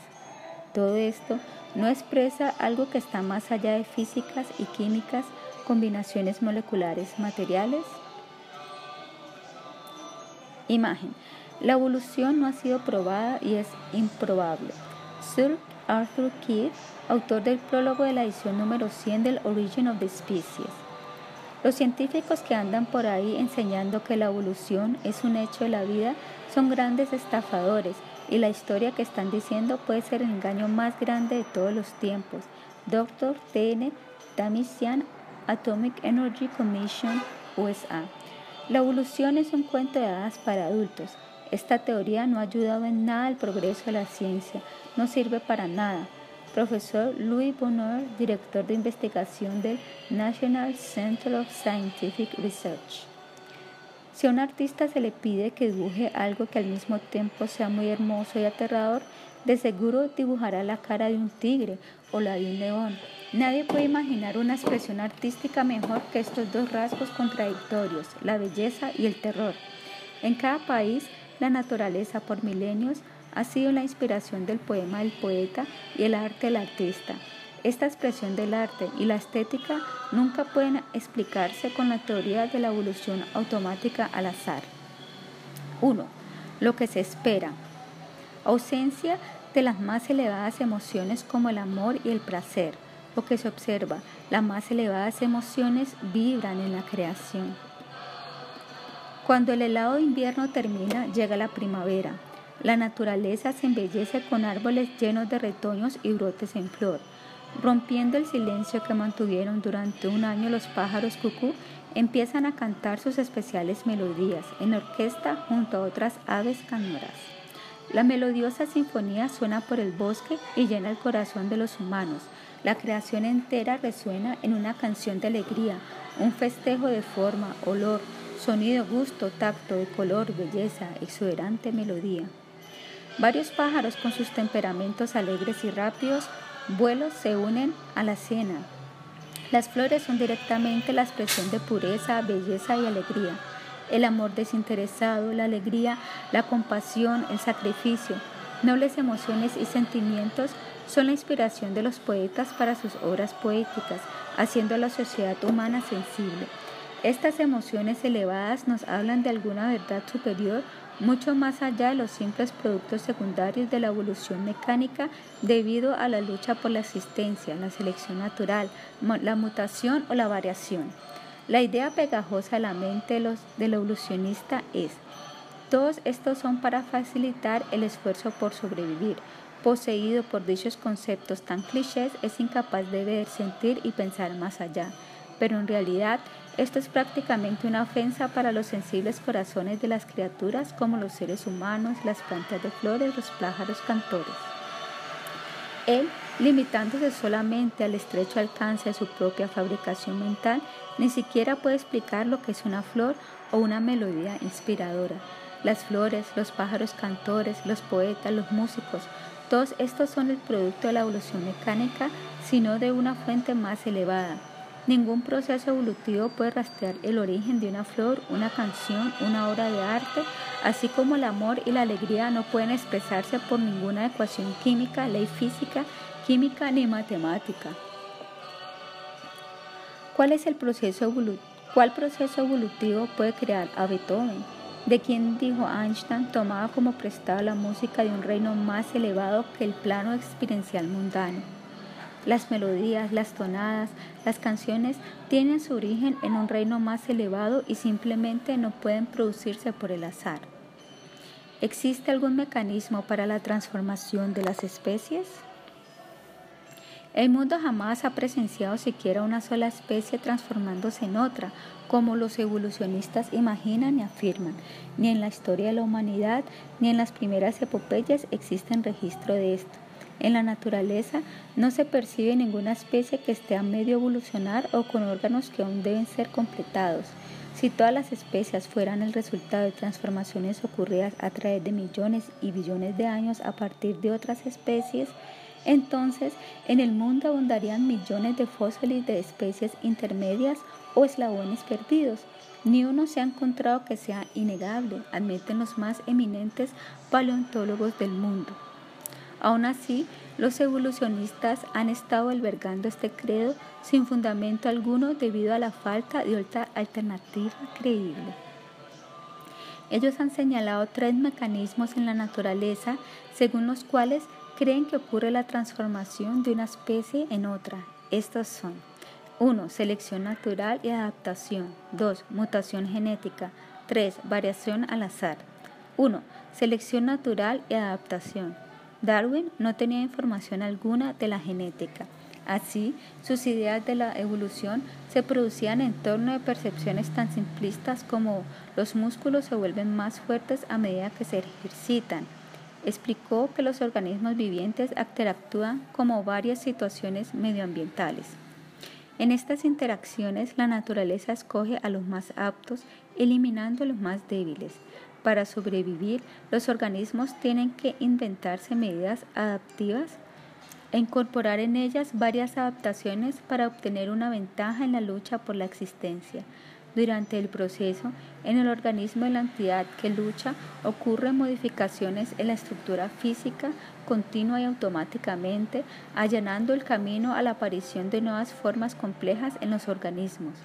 Todo esto no expresa algo que está más allá de físicas y químicas combinaciones moleculares materiales? Imagen. La evolución no ha sido probada y es improbable. Sir Arthur Keith, autor del prólogo de la edición número 100 del Origin of the Species. Los científicos que andan por ahí enseñando que la evolución es un hecho de la vida son grandes estafadores y la historia que están diciendo puede ser el engaño más grande de todos los tiempos. Dr. T.N. Tamisian Atomic Energy Commission USA. La evolución es un cuento de hadas para adultos. Esta teoría no ha ayudado en nada al progreso de la ciencia, no sirve para nada. Profesor Louis Bonheur, director de investigación del National Center of Scientific Research. Si a un artista se le pide que dibuje algo que al mismo tiempo sea muy hermoso y aterrador, de seguro dibujará la cara de un tigre o la de un león. Nadie puede imaginar una expresión artística mejor que estos dos rasgos contradictorios, la belleza y el terror. En cada país, la naturaleza por milenios ha sido la inspiración del poema del poeta y el arte del artista. Esta expresión del arte y la estética nunca pueden explicarse con la teoría de la evolución automática al azar. 1. Lo que se espera. Ausencia de las más elevadas emociones como el amor y el placer. Que se observa, las más elevadas emociones vibran en la creación. Cuando el helado invierno termina, llega la primavera. La naturaleza se embellece con árboles llenos de retoños y brotes en flor, rompiendo el silencio que mantuvieron durante un año los pájaros cucú empiezan a cantar sus especiales melodías en orquesta junto a otras aves canoras. La melodiosa sinfonía suena por el bosque y llena el corazón de los humanos. La creación entera resuena en una canción de alegría, un festejo de forma, olor, sonido, gusto, tacto, de color, belleza, exuberante melodía. Varios pájaros con sus temperamentos alegres y rápidos vuelos se unen a la cena. Las flores son directamente la expresión de pureza, belleza y alegría. El amor desinteresado, la alegría, la compasión, el sacrificio, nobles emociones y sentimientos son la inspiración de los poetas para sus obras poéticas, haciendo a la sociedad humana sensible. Estas emociones elevadas nos hablan de alguna verdad superior mucho más allá de los simples productos secundarios de la evolución mecánica debido a la lucha por la existencia, la selección natural, la mutación o la variación. La idea pegajosa de la mente del evolucionista es, todos estos son para facilitar el esfuerzo por sobrevivir. Poseído por dichos conceptos tan clichés, es incapaz de ver, sentir y pensar más allá. Pero en realidad, esto es prácticamente una ofensa para los sensibles corazones de las criaturas como los seres humanos, las plantas de flores, los pájaros cantores. Él, limitándose solamente al estrecho alcance de su propia fabricación mental, ni siquiera puede explicar lo que es una flor o una melodía inspiradora. Las flores, los pájaros cantores, los poetas, los músicos, todos estos son el producto de la evolución mecánica, sino de una fuente más elevada, Ningún proceso evolutivo puede rastrear el origen de una flor, una canción, una obra de arte, así como el amor y la alegría no pueden expresarse por ninguna ecuación química, ley física, química ni matemática. ¿Cuál es el proceso? ¿Cuál proceso evolutivo puede crear a Beethoven? De quien dijo Einstein tomaba como prestada la música de un reino más elevado que el plano experiencial mundano. Las melodías, las tonadas, las canciones tienen su origen en un reino más elevado y simplemente no pueden producirse por el azar. ¿Existe algún mecanismo para la transformación de las especies? El mundo jamás ha presenciado siquiera una sola especie transformándose en otra, como los evolucionistas imaginan y afirman. Ni en la historia de la humanidad, ni en las primeras epopeyas existen registro de esto. En la naturaleza no se percibe ninguna especie que esté a medio evolucionar o con órganos que aún deben ser completados. Si todas las especies fueran el resultado de transformaciones ocurridas a través de millones y billones de años a partir de otras especies, entonces en el mundo abundarían millones de fósiles de especies intermedias o eslabones perdidos. Ni uno se ha encontrado que sea innegable, admiten los más eminentes paleontólogos del mundo. Aún así, los evolucionistas han estado albergando este credo sin fundamento alguno debido a la falta de otra alternativa creíble. Ellos han señalado tres mecanismos en la naturaleza según los cuales creen que ocurre la transformación de una especie en otra. Estos son 1. Selección natural y adaptación. 2. Mutación genética. 3. Variación al azar. 1. Selección natural y adaptación. Darwin no tenía información alguna de la genética. Así, sus ideas de la evolución se producían en torno de percepciones tan simplistas como los músculos se vuelven más fuertes a medida que se ejercitan. Explicó que los organismos vivientes interactúan como varias situaciones medioambientales. En estas interacciones, la naturaleza escoge a los más aptos, eliminando a los más débiles. Para sobrevivir, los organismos tienen que inventarse medidas adaptivas e incorporar en ellas varias adaptaciones para obtener una ventaja en la lucha por la existencia. Durante el proceso, en el organismo de la entidad que lucha ocurren modificaciones en la estructura física continua y automáticamente, allanando el camino a la aparición de nuevas formas complejas en los organismos.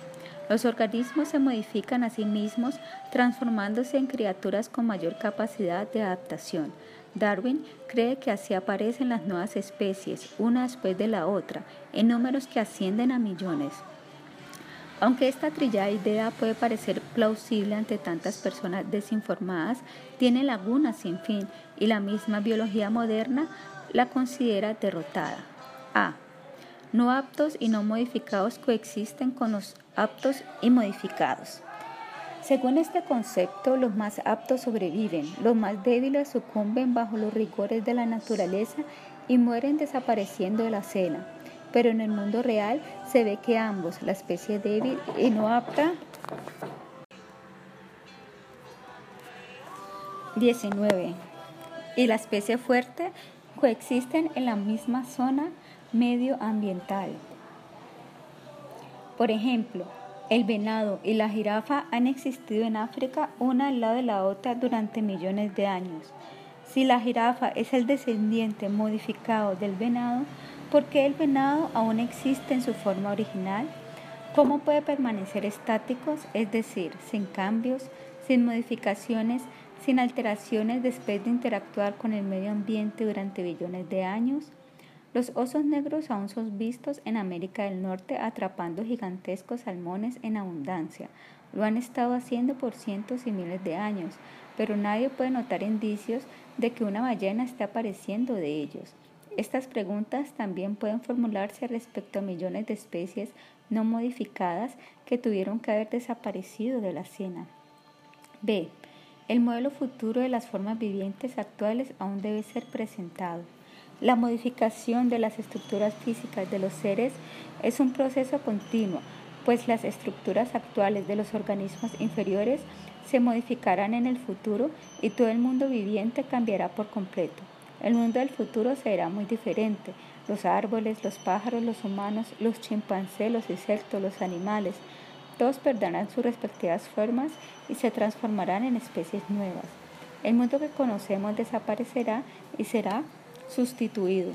Los organismos se modifican a sí mismos, transformándose en criaturas con mayor capacidad de adaptación. Darwin cree que así aparecen las nuevas especies, una después de la otra, en números que ascienden a millones. Aunque esta trillada idea puede parecer plausible ante tantas personas desinformadas, tiene lagunas sin fin y la misma biología moderna la considera derrotada. A. no aptos y no modificados coexisten con los aptos y modificados. Según este concepto, los más aptos sobreviven, los más débiles sucumben bajo los rigores de la naturaleza y mueren desapareciendo de la cena. Pero en el mundo real se ve que ambos, la especie débil y no apta, 19 y la especie fuerte coexisten en la misma zona medioambiental. Por ejemplo, el venado y la jirafa han existido en África una al lado de la otra durante millones de años. Si la jirafa es el descendiente modificado del venado, ¿por qué el venado aún existe en su forma original? ¿Cómo puede permanecer estáticos, es decir, sin cambios, sin modificaciones, sin alteraciones después de interactuar con el medio ambiente durante billones de años? Los osos negros aún son vistos en América del Norte atrapando gigantescos salmones en abundancia. Lo han estado haciendo por cientos y miles de años, pero nadie puede notar indicios de que una ballena esté apareciendo de ellos. Estas preguntas también pueden formularse respecto a millones de especies no modificadas que tuvieron que haber desaparecido de la cena. B. El modelo futuro de las formas vivientes actuales aún debe ser presentado. La modificación de las estructuras físicas de los seres es un proceso continuo, pues las estructuras actuales de los organismos inferiores se modificarán en el futuro y todo el mundo viviente cambiará por completo. El mundo del futuro será muy diferente. Los árboles, los pájaros, los humanos, los chimpancés, los insectos, los animales, todos perderán sus respectivas formas y se transformarán en especies nuevas. El mundo que conocemos desaparecerá y será sustituido.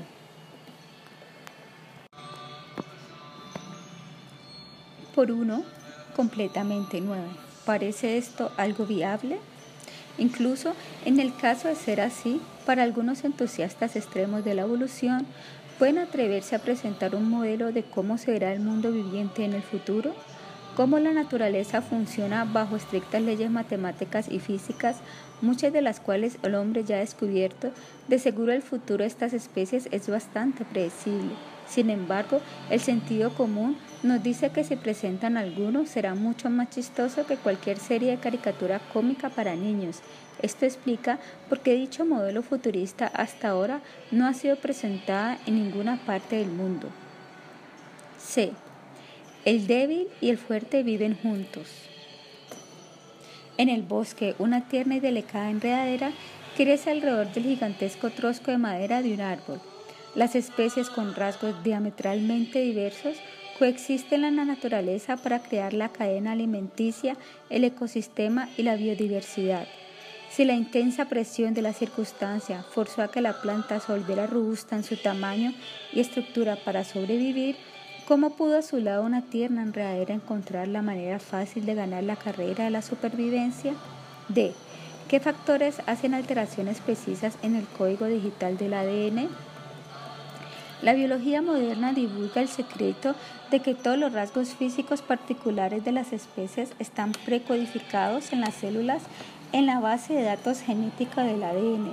Por uno completamente nuevo. ¿Parece esto algo viable? Incluso en el caso de ser así, para algunos entusiastas extremos de la evolución, pueden atreverse a presentar un modelo de cómo será el mundo viviente en el futuro, cómo la naturaleza funciona bajo estrictas leyes matemáticas y físicas muchas de las cuales el hombre ya ha descubierto, de seguro el futuro de estas especies es bastante predecible. Sin embargo, el sentido común nos dice que si presentan algunos será mucho más chistoso que cualquier serie de caricatura cómica para niños. Esto explica por qué dicho modelo futurista hasta ahora no ha sido presentada en ninguna parte del mundo. C. El débil y el fuerte viven juntos. En el bosque, una tierna y delicada enredadera crece alrededor del gigantesco trosco de madera de un árbol. Las especies con rasgos diametralmente diversos coexisten en la naturaleza para crear la cadena alimenticia, el ecosistema y la biodiversidad. Si la intensa presión de la circunstancia forzó a que la planta se volviera robusta en su tamaño y estructura para sobrevivir, ¿Cómo pudo a su lado una tierna enredadera encontrar la manera fácil de ganar la carrera de la supervivencia? D. ¿Qué factores hacen alteraciones precisas en el código digital del ADN? La biología moderna divulga el secreto de que todos los rasgos físicos particulares de las especies están precodificados en las células en la base de datos genética del ADN.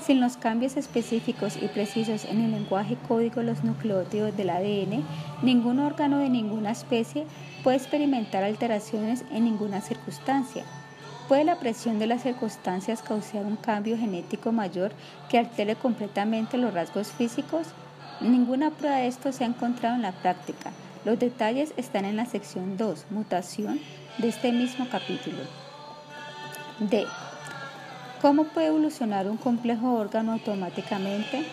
Sin los cambios específicos y precisos en el lenguaje código de los nucleótidos del ADN, ningún órgano de ninguna especie puede experimentar alteraciones en ninguna circunstancia. ¿Puede la presión de las circunstancias causar un cambio genético mayor que altere completamente los rasgos físicos? Ninguna prueba de esto se ha encontrado en la práctica. Los detalles están en la sección 2, mutación, de este mismo capítulo. D. ¿Cómo puede evolucionar un complejo órgano automáticamente?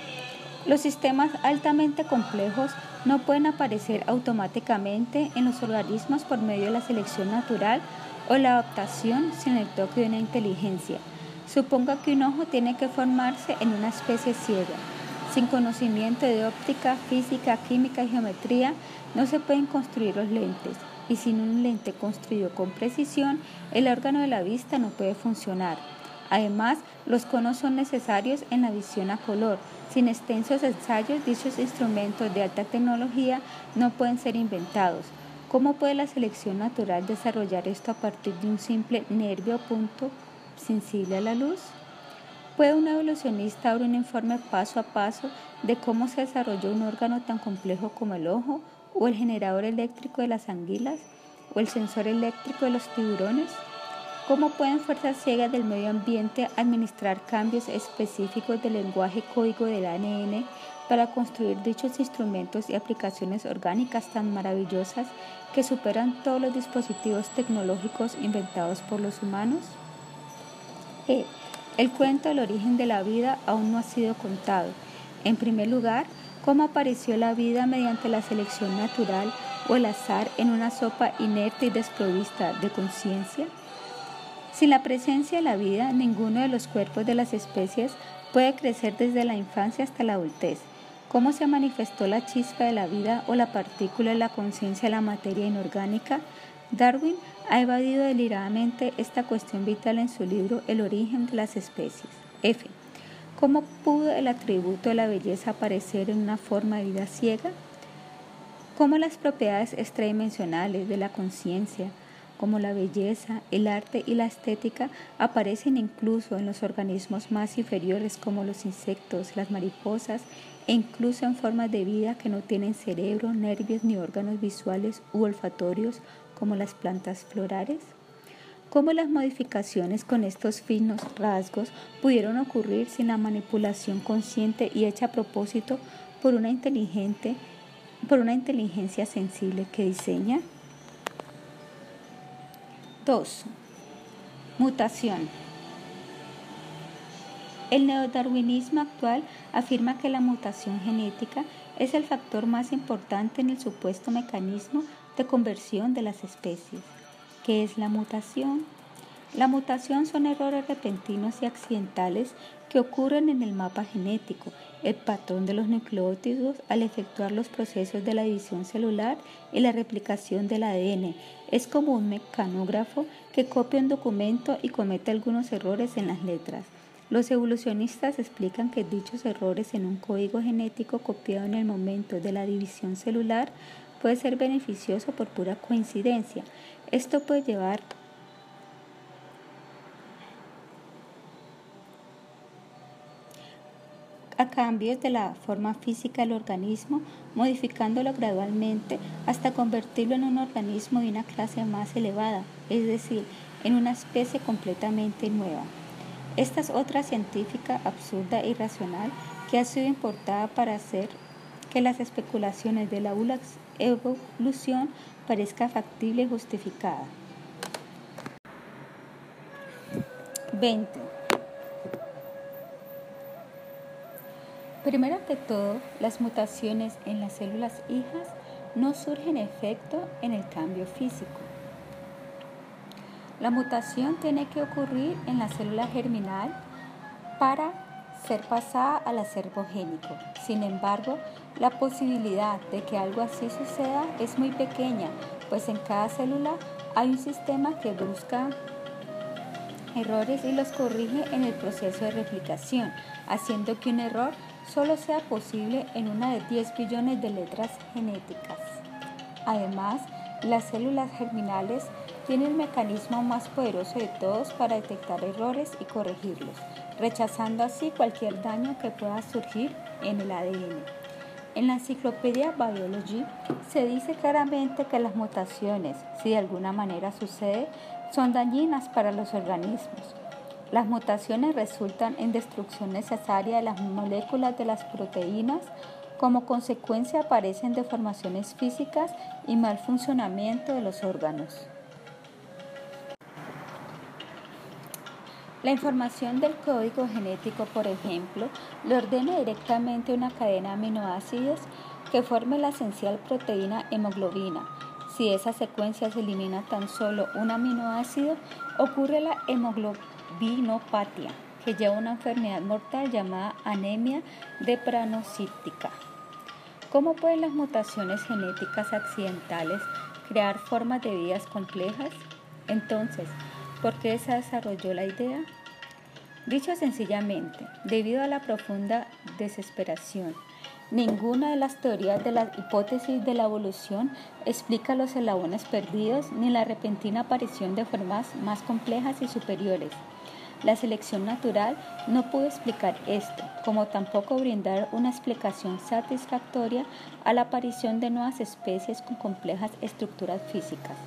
Los sistemas altamente complejos no pueden aparecer automáticamente en los organismos por medio de la selección natural o la adaptación sin el toque de una inteligencia. Suponga que un ojo tiene que formarse en una especie ciega. Sin conocimiento de óptica, física, química y geometría no se pueden construir los lentes y sin un lente construido con precisión, el órgano de la vista no puede funcionar. Además, los conos son necesarios en la visión a color. Sin extensos ensayos, dichos instrumentos de alta tecnología no pueden ser inventados. ¿Cómo puede la selección natural desarrollar esto a partir de un simple nervio punto sensible a la luz? ¿Puede un evolucionista dar un informe paso a paso de cómo se desarrolló un órgano tan complejo como el ojo, o el generador eléctrico de las anguilas, o el sensor eléctrico de los tiburones? ¿Cómo pueden fuerzas ciegas del medio ambiente administrar cambios específicos del lenguaje código del ADN para construir dichos instrumentos y aplicaciones orgánicas tan maravillosas que superan todos los dispositivos tecnológicos inventados por los humanos? E. El cuento del origen de la vida aún no ha sido contado. En primer lugar, cómo apareció la vida mediante la selección natural o el azar en una sopa inerte y desprovista de conciencia. Sin la presencia de la vida, ninguno de los cuerpos de las especies puede crecer desde la infancia hasta la adultez. ¿Cómo se manifestó la chispa de la vida o la partícula de la conciencia de la materia inorgánica? Darwin ha evadido deliradamente esta cuestión vital en su libro El origen de las especies. F. ¿Cómo pudo el atributo de la belleza aparecer en una forma de vida ciega? ¿Cómo las propiedades extradimensionales de la conciencia, como la belleza, el arte y la estética, aparecen incluso en los organismos más inferiores como los insectos, las mariposas e incluso en formas de vida que no tienen cerebro, nervios ni órganos visuales u olfatorios como las plantas florales? ¿Cómo las modificaciones con estos finos rasgos pudieron ocurrir sin la manipulación consciente y hecha a propósito por una inteligente por una inteligencia sensible que diseña? 2. Mutación. El neodarwinismo actual afirma que la mutación genética es el factor más importante en el supuesto mecanismo de conversión de las especies. ¿Qué es la mutación? La mutación son errores repentinos y accidentales que ocurren en el mapa genético, el patrón de los nucleótidos al efectuar los procesos de la división celular y la replicación del ADN. Es como un mecanógrafo que copia un documento y comete algunos errores en las letras. Los evolucionistas explican que dichos errores en un código genético copiado en el momento de la división celular puede ser beneficioso por pura coincidencia. Esto puede llevar a cambios de la forma física del organismo, modificándolo gradualmente hasta convertirlo en un organismo de una clase más elevada, es decir, en una especie completamente nueva. Esta es otra científica absurda e irracional que ha sido importada para hacer que las especulaciones de la evolución parezca factible y justificada. 20. Primero que todo, las mutaciones en las células hijas no surgen efecto en el cambio físico. La mutación tiene que ocurrir en la célula germinal para pasada al acervo génico. Sin embargo, la posibilidad de que algo así suceda es muy pequeña, pues en cada célula hay un sistema que busca errores y los corrige en el proceso de replicación, haciendo que un error solo sea posible en una de 10 billones de letras genéticas. Además, las células germinales tienen el mecanismo más poderoso de todos para detectar errores y corregirlos, rechazando así cualquier daño que pueda surgir en el ADN. En la enciclopedia Biology se dice claramente que las mutaciones, si de alguna manera sucede, son dañinas para los organismos. Las mutaciones resultan en destrucción necesaria de las moléculas de las proteínas, como consecuencia aparecen deformaciones físicas y mal funcionamiento de los órganos. La información del código genético, por ejemplo, le ordena directamente una cadena de aminoácidos que forme la esencial proteína hemoglobina. Si esa secuencia se elimina tan solo un aminoácido, ocurre la hemoglobina vinopatia, que lleva una enfermedad mortal llamada anemia depranocítica. ¿Cómo pueden las mutaciones genéticas accidentales crear formas de vidas complejas? Entonces, ¿por qué se desarrolló la idea? Dicho sencillamente, debido a la profunda desesperación, ninguna de las teorías de la hipótesis de la evolución explica los eslabones perdidos ni la repentina aparición de formas más complejas y superiores. La selección natural no pudo explicar esto, como tampoco brindar una explicación satisfactoria a la aparición de nuevas especies con complejas estructuras físicas.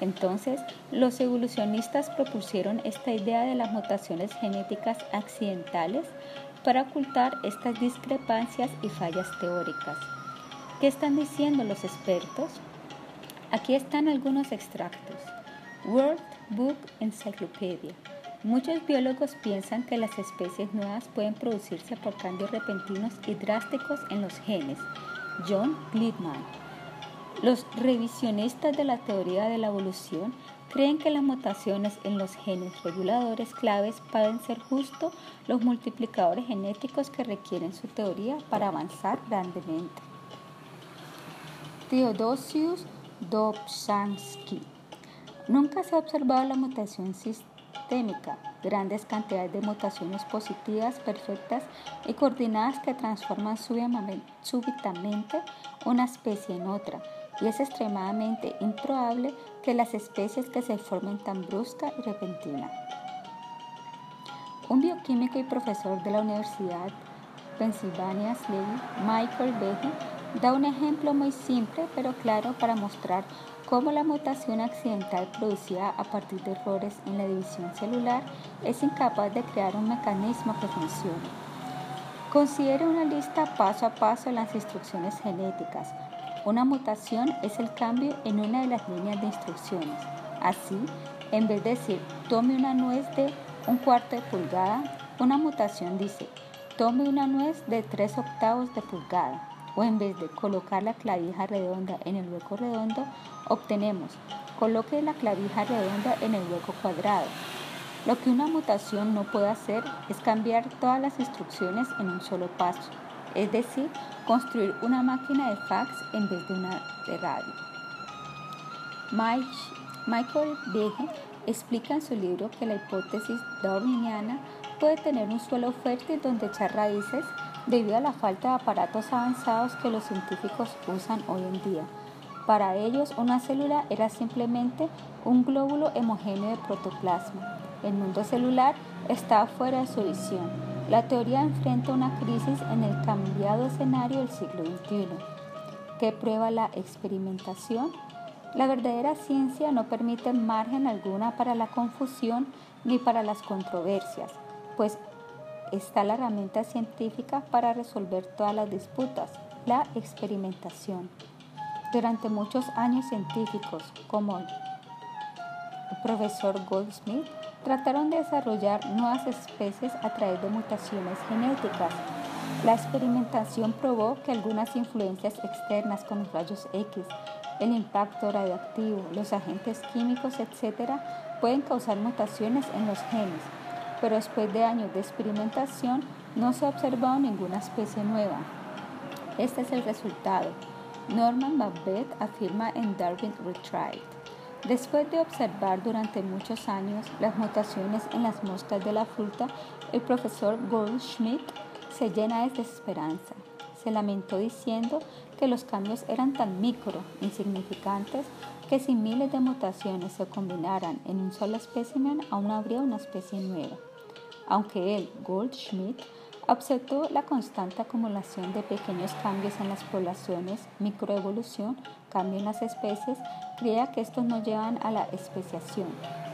Entonces, los evolucionistas propusieron esta idea de las mutaciones genéticas accidentales para ocultar estas discrepancias y fallas teóricas. ¿Qué están diciendo los expertos? Aquí están algunos extractos. World Book Encyclopedia. Muchos biólogos piensan que las especies nuevas pueden producirse por cambios repentinos y drásticos en los genes. John Glickman. Los revisionistas de la teoría de la evolución creen que las mutaciones en los genes reguladores claves pueden ser justo los multiplicadores genéticos que requieren su teoría para avanzar grandemente. Theodosius Dobzhansky. Nunca se ha observado la mutación sistémica, grandes cantidades de mutaciones positivas, perfectas y coordinadas que transforman súbitamente una especie en otra, y es extremadamente improbable que las especies que se formen tan brusca y repentina. Un bioquímico y profesor de la Universidad Pennsylvania Michael Behe, da un ejemplo muy simple pero claro para mostrar cómo la mutación accidental producida a partir de errores en la división celular es incapaz de crear un mecanismo que funcione. Considere una lista paso a paso de las instrucciones genéticas. Una mutación es el cambio en una de las líneas de instrucciones. Así, en vez de decir tome una nuez de un cuarto de pulgada, una mutación dice tome una nuez de tres octavos de pulgada o en vez de colocar la clavija redonda en el hueco redondo, obtenemos coloque la clavija redonda en el hueco cuadrado. Lo que una mutación no puede hacer es cambiar todas las instrucciones en un solo paso, es decir, construir una máquina de fax en vez de una de radio. Michael Behe explica en su libro que la hipótesis darwiniana puede tener un suelo fértil donde echar raíces debido a la falta de aparatos avanzados que los científicos usan hoy en día. Para ellos, una célula era simplemente un glóbulo homogéneo de protoplasma. El mundo celular estaba fuera de su visión. La teoría enfrenta una crisis en el cambiado escenario del siglo XXI. ¿Qué prueba la experimentación? La verdadera ciencia no permite margen alguna para la confusión ni para las controversias, pues está la herramienta científica para resolver todas las disputas, la experimentación. Durante muchos años científicos, como el profesor Goldsmith, trataron de desarrollar nuevas especies a través de mutaciones genéticas. La experimentación probó que algunas influencias externas como los rayos X, el impacto radioactivo, los agentes químicos, etc., pueden causar mutaciones en los genes pero después de años de experimentación no se ha observado ninguna especie nueva. Este es el resultado. Norman Babbitt afirma en Darwin Retrieved. Después de observar durante muchos años las mutaciones en las moscas de la fruta, el profesor Goldschmidt se llena de desesperanza. Se lamentó diciendo que los cambios eran tan micro, insignificantes, que si miles de mutaciones se combinaran en un solo espécimen, aún habría una especie nueva. Aunque él, Goldschmidt, aceptó la constante acumulación de pequeños cambios en las poblaciones, microevolución, cambio en las especies, creía que estos no llevan a la especiación.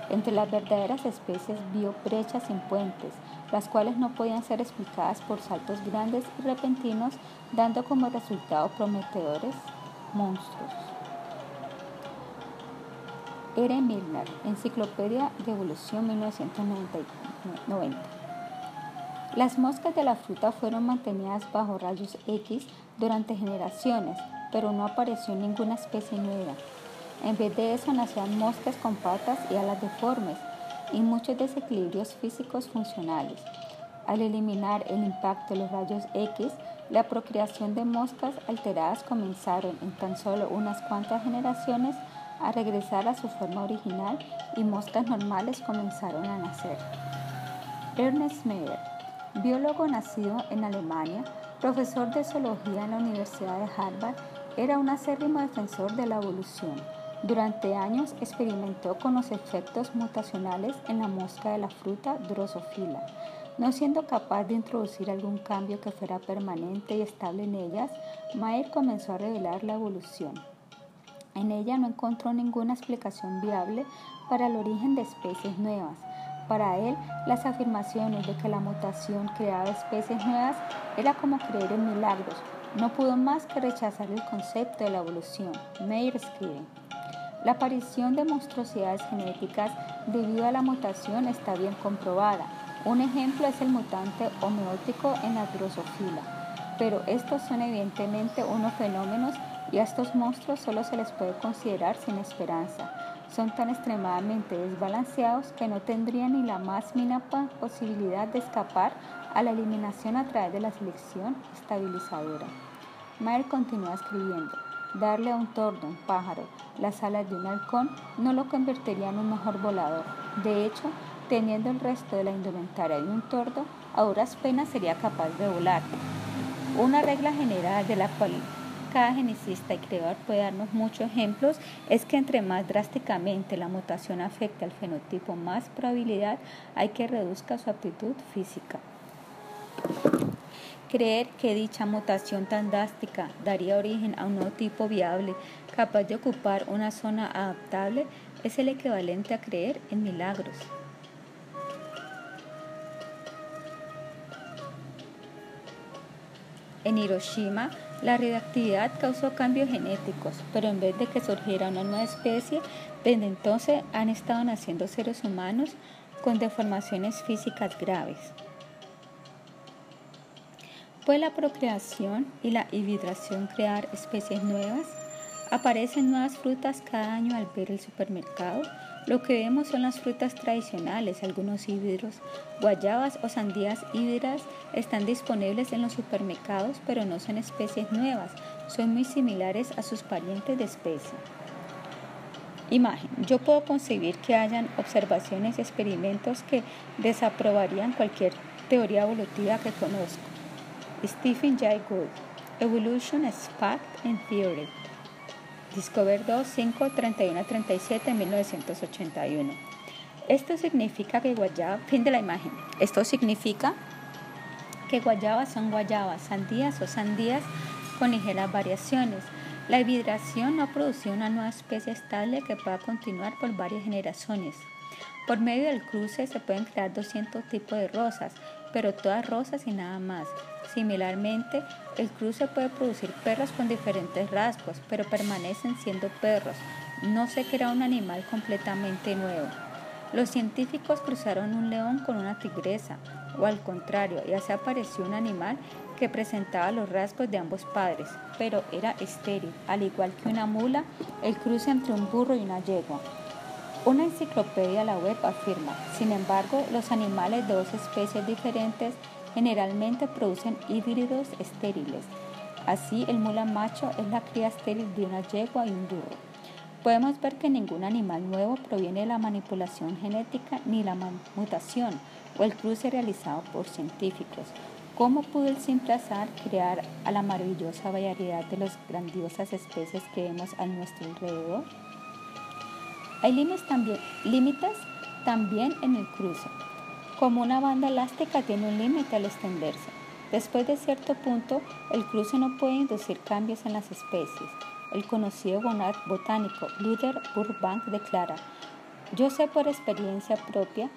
Entre las verdaderas especies vio brechas sin puentes, las cuales no podían ser explicadas por saltos grandes y repentinos, dando como resultado prometedores monstruos. R. Milner, Enciclopedia de Evolución 1990. Las moscas de la fruta fueron mantenidas bajo rayos X durante generaciones, pero no apareció ninguna especie nueva. En vez de eso nacían moscas con patas y alas deformes y muchos desequilibrios físicos funcionales. Al eliminar el impacto de los rayos X, la procreación de moscas alteradas comenzaron en tan solo unas cuantas generaciones a regresar a su forma original y moscas normales comenzaron a nacer. Ernest Meyer, biólogo nacido en Alemania, profesor de zoología en la Universidad de Harvard, era un acérrimo defensor de la evolución. Durante años experimentó con los efectos mutacionales en la mosca de la fruta Drosophila. No siendo capaz de introducir algún cambio que fuera permanente y estable en ellas, Mayer comenzó a revelar la evolución. En ella no encontró ninguna explicación viable para el origen de especies nuevas. Para él, las afirmaciones de que la mutación creaba especies nuevas era como creer en milagros. No pudo más que rechazar el concepto de la evolución. Mayer escribe. La aparición de monstruosidades genéticas debido a la mutación está bien comprobada. Un ejemplo es el mutante homeótico en la drosofila, pero estos son evidentemente unos fenómenos y a estos monstruos solo se les puede considerar sin esperanza. Son tan extremadamente desbalanceados que no tendrían ni la más mínima posibilidad de escapar a la eliminación a través de la selección estabilizadora. Mayer continúa escribiendo. Darle a un tordo, un pájaro, las alas de un halcón no lo convertiría en un mejor volador. De hecho, teniendo el resto de la indumentaria de un tordo, a duras penas sería capaz de volar. Una regla general de la cual cada genicista y creador puede darnos muchos ejemplos es que entre más drásticamente la mutación afecta al fenotipo, más probabilidad hay que reduzca su aptitud física. Creer que dicha mutación tan drástica daría origen a un nuevo tipo viable capaz de ocupar una zona adaptable es el equivalente a creer en milagros. En Hiroshima, la radioactividad causó cambios genéticos, pero en vez de que surgiera una nueva especie, desde entonces han estado naciendo seres humanos con deformaciones físicas graves. ¿Puede la procreación y la hibridación crear especies nuevas? Aparecen nuevas frutas cada año al ver el supermercado. Lo que vemos son las frutas tradicionales, algunos híbridos. Guayabas o sandías híbridas están disponibles en los supermercados, pero no son especies nuevas, son muy similares a sus parientes de especie. Imagen. Yo puedo concebir que hayan observaciones y experimentos que desaprobarían cualquier teoría evolutiva que conozco. Stephen Jay Gould, Evolution as Fact and Theory. Discover 2, 5, 31 37, 1981. Esto significa que guayaba, fin de la imagen. Esto significa que guayabas son guayabas, sandías o sandías con ligeras variaciones. La hibridación no ha producido una nueva especie estable que pueda continuar por varias generaciones. Por medio del cruce se pueden crear 200 tipos de rosas, pero todas rosas y nada más. Similarmente, el cruce puede producir perros con diferentes rasgos, pero permanecen siendo perros. No se crea un animal completamente nuevo. Los científicos cruzaron un león con una tigresa, o al contrario, ya se apareció un animal que presentaba los rasgos de ambos padres, pero era estéril, al igual que una mula, el cruce entre un burro y una yegua. Una enciclopedia a la web afirma, sin embargo, los animales de dos especies diferentes generalmente producen híbridos estériles. Así, el mula macho es la cría estéril de una yegua y un burro. Podemos ver que ningún animal nuevo proviene de la manipulación genética ni la mutación o el cruce realizado por científicos. ¿Cómo pudo el simple azar crear a la maravillosa variedad de las grandiosas especies que vemos a nuestro alrededor? Hay límites también, límites también en el cruce. Como una banda elástica tiene un límite al extenderse. Después de cierto punto, el cruce no puede inducir cambios en las especies. El conocido botánico Luther Burbank declara, yo sé por experiencia propia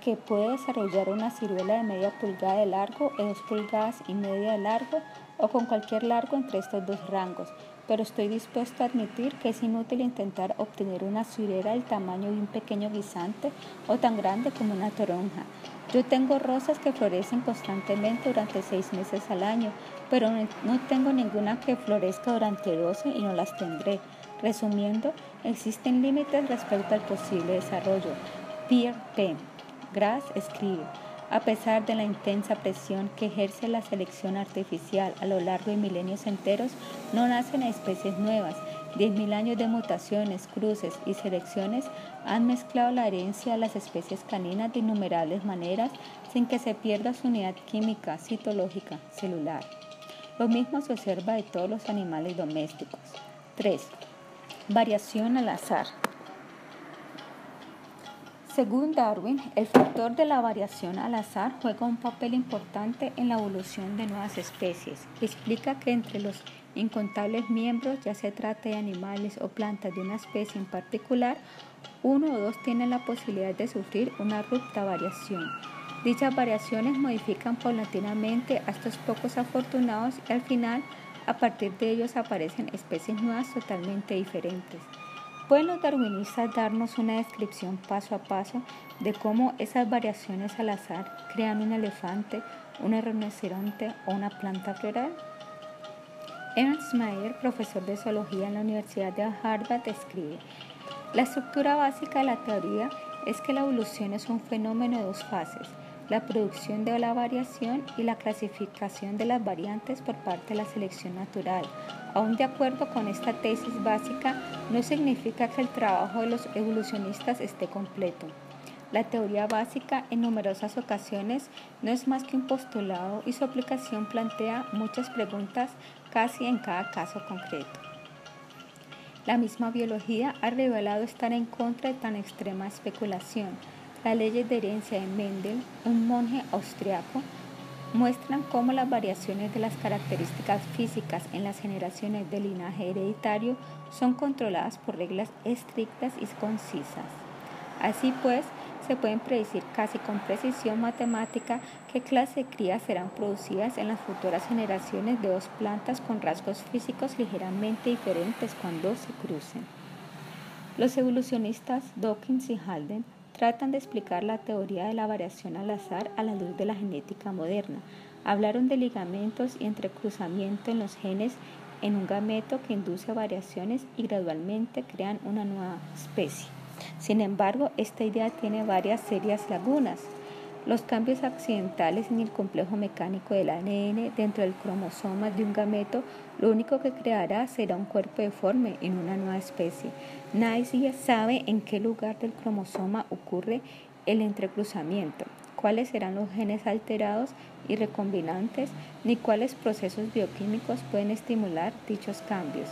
que puede desarrollar una ciruela de media pulgada de largo o dos pulgadas y media de largo o con cualquier largo entre estos dos rangos, pero estoy dispuesto a admitir que es inútil intentar obtener una ciruela del tamaño de un pequeño guisante o tan grande como una toronja. Yo tengo rosas que florecen constantemente durante seis meses al año, pero no tengo ninguna que florezca durante doce y no las tendré. Resumiendo, existen límites respecto al posible desarrollo. Pierre P. Grass escribe. A pesar de la intensa presión que ejerce la selección artificial a lo largo de milenios enteros, no nacen especies nuevas. Diez mil años de mutaciones, cruces y selecciones han mezclado la herencia de las especies caninas de innumerables maneras sin que se pierda su unidad química, citológica, celular. Lo mismo se observa de todos los animales domésticos. 3. Variación al azar. Según Darwin, el factor de la variación al azar juega un papel importante en la evolución de nuevas especies. Explica que entre los incontables miembros, ya se trate de animales o plantas de una especie en particular, uno o dos tienen la posibilidad de sufrir una abrupta variación. Dichas variaciones modifican paulatinamente a estos pocos afortunados y al final a partir de ellos aparecen especies nuevas totalmente diferentes. ¿Pueden los darwinistas darnos una descripción paso a paso de cómo esas variaciones al azar crean un elefante, un rinoceronte o una planta floral? Ernst Mayr, profesor de zoología en la Universidad de Harvard, escribe, la estructura básica de la teoría es que la evolución es un fenómeno de dos fases la producción de la variación y la clasificación de las variantes por parte de la selección natural. Aún de acuerdo con esta tesis básica, no significa que el trabajo de los evolucionistas esté completo. La teoría básica en numerosas ocasiones no es más que un postulado y su aplicación plantea muchas preguntas casi en cada caso concreto. La misma biología ha revelado estar en contra de tan extrema especulación las leyes de herencia de Mendel, un monje austriaco, muestran cómo las variaciones de las características físicas en las generaciones del linaje hereditario son controladas por reglas estrictas y concisas. Así pues, se pueden predecir casi con precisión matemática qué clase de crías serán producidas en las futuras generaciones de dos plantas con rasgos físicos ligeramente diferentes cuando se crucen. Los evolucionistas Dawkins y Halden tratan de explicar la teoría de la variación al azar a la luz de la genética moderna. Hablaron de ligamentos y entrecruzamiento en los genes en un gameto que induce variaciones y gradualmente crean una nueva especie. Sin embargo, esta idea tiene varias serias lagunas. Los cambios accidentales en el complejo mecánico del ADN dentro del cromosoma de un gameto lo único que creará será un cuerpo deforme en una nueva especie. Nadie sabe en qué lugar del cromosoma ocurre el entrecruzamiento, cuáles serán los genes alterados y recombinantes, ni cuáles procesos bioquímicos pueden estimular dichos cambios.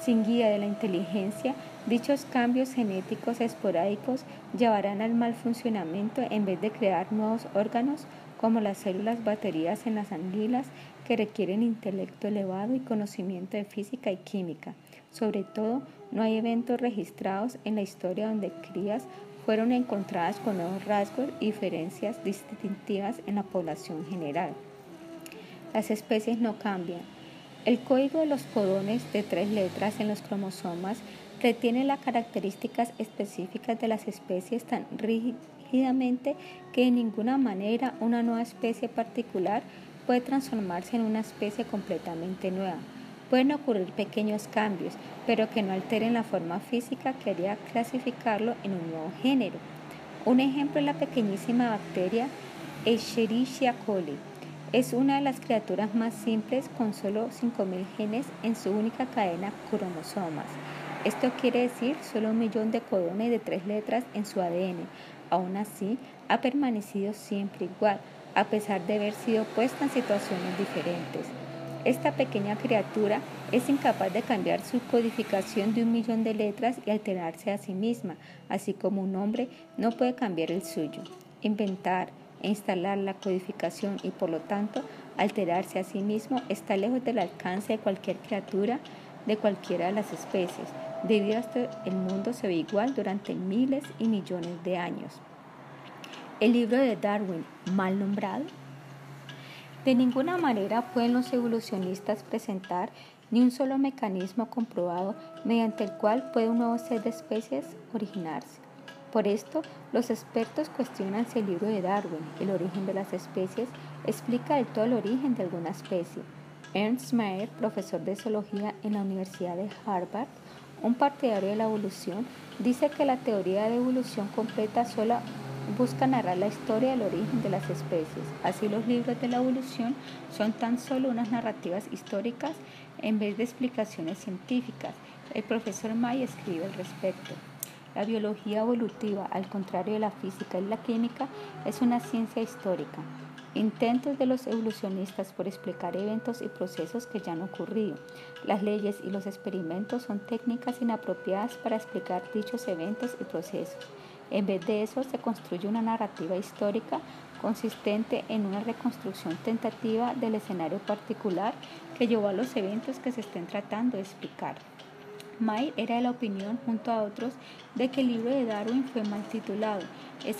Sin guía de la inteligencia, Dichos cambios genéticos esporádicos llevarán al mal funcionamiento en vez de crear nuevos órganos como las células baterías en las anguilas que requieren intelecto elevado y conocimiento de física y química. Sobre todo, no hay eventos registrados en la historia donde crías fueron encontradas con nuevos rasgos y diferencias distintivas en la población general. Las especies no cambian. El código de los codones de tres letras en los cromosomas retiene las características específicas de las especies tan rígidamente que de ninguna manera una nueva especie particular puede transformarse en una especie completamente nueva. Pueden ocurrir pequeños cambios, pero que no alteren la forma física que haría clasificarlo en un nuevo género. Un ejemplo es la pequeñísima bacteria Escherichia coli. Es una de las criaturas más simples con solo 5.000 genes en su única cadena cromosomas. Esto quiere decir solo un millón de codones de tres letras en su ADN. Aún así, ha permanecido siempre igual, a pesar de haber sido puesta en situaciones diferentes. Esta pequeña criatura es incapaz de cambiar su codificación de un millón de letras y alterarse a sí misma, así como un hombre no puede cambiar el suyo. Inventar e instalar la codificación y por lo tanto alterarse a sí mismo está lejos del alcance de cualquier criatura de cualquiera de las especies, debido a que el mundo se ve igual durante miles y millones de años. El libro de Darwin, mal nombrado. De ninguna manera pueden los evolucionistas presentar ni un solo mecanismo comprobado mediante el cual puede un nuevo set de especies originarse. Por esto, los expertos cuestionan si el libro de Darwin, El origen de las especies, explica del todo el origen de alguna especie. Ernst Mayr, profesor de zoología en la Universidad de Harvard, un partidario de la evolución, dice que la teoría de evolución completa solo busca narrar la historia del origen de las especies. Así los libros de la evolución son tan solo unas narrativas históricas en vez de explicaciones científicas. El profesor May escribe al respecto. La biología evolutiva, al contrario de la física y la química, es una ciencia histórica. Intentos de los evolucionistas por explicar eventos y procesos que ya han ocurrido. Las leyes y los experimentos son técnicas inapropiadas para explicar dichos eventos y procesos. En vez de eso, se construye una narrativa histórica consistente en una reconstrucción tentativa del escenario particular que llevó a los eventos que se estén tratando de explicar. May era de la opinión, junto a otros, de que el libro de Darwin fue mal titulado. Es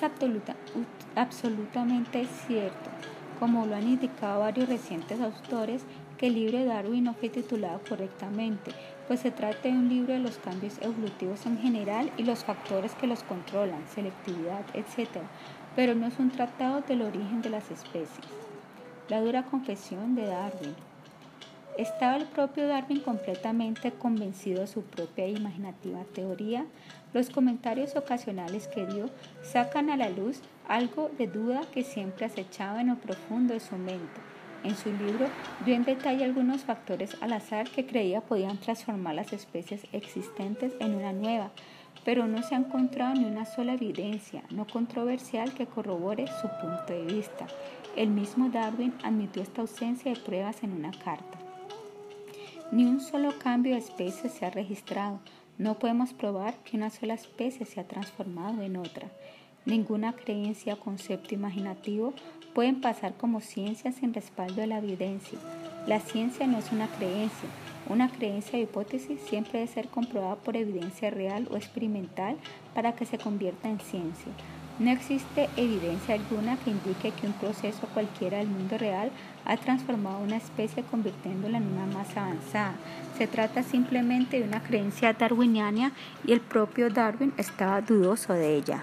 absolutamente cierto, como lo han indicado varios recientes autores, que el libro de Darwin no fue titulado correctamente, pues se trata de un libro de los cambios evolutivos en general y los factores que los controlan, selectividad, etc., pero no es un tratado del origen de las especies. La dura confesión de Darwin. ¿Estaba el propio Darwin completamente convencido de su propia imaginativa teoría? Los comentarios ocasionales que dio sacan a la luz algo de duda que siempre acechaba en lo profundo de su mente. En su libro dio en detalle algunos factores al azar que creía podían transformar las especies existentes en una nueva, pero no se ha encontrado ni una sola evidencia no controversial que corrobore su punto de vista. El mismo Darwin admitió esta ausencia de pruebas en una carta. Ni un solo cambio de especie se ha registrado. No podemos probar que una sola especie se ha transformado en otra. Ninguna creencia o concepto imaginativo pueden pasar como ciencia sin respaldo de la evidencia. La ciencia no es una creencia. Una creencia o hipótesis siempre debe ser comprobada por evidencia real o experimental para que se convierta en ciencia. No existe evidencia alguna que indique que un proceso cualquiera del mundo real ha transformado una especie convirtiéndola en una más avanzada. Se trata simplemente de una creencia darwiniana y el propio Darwin estaba dudoso de ella.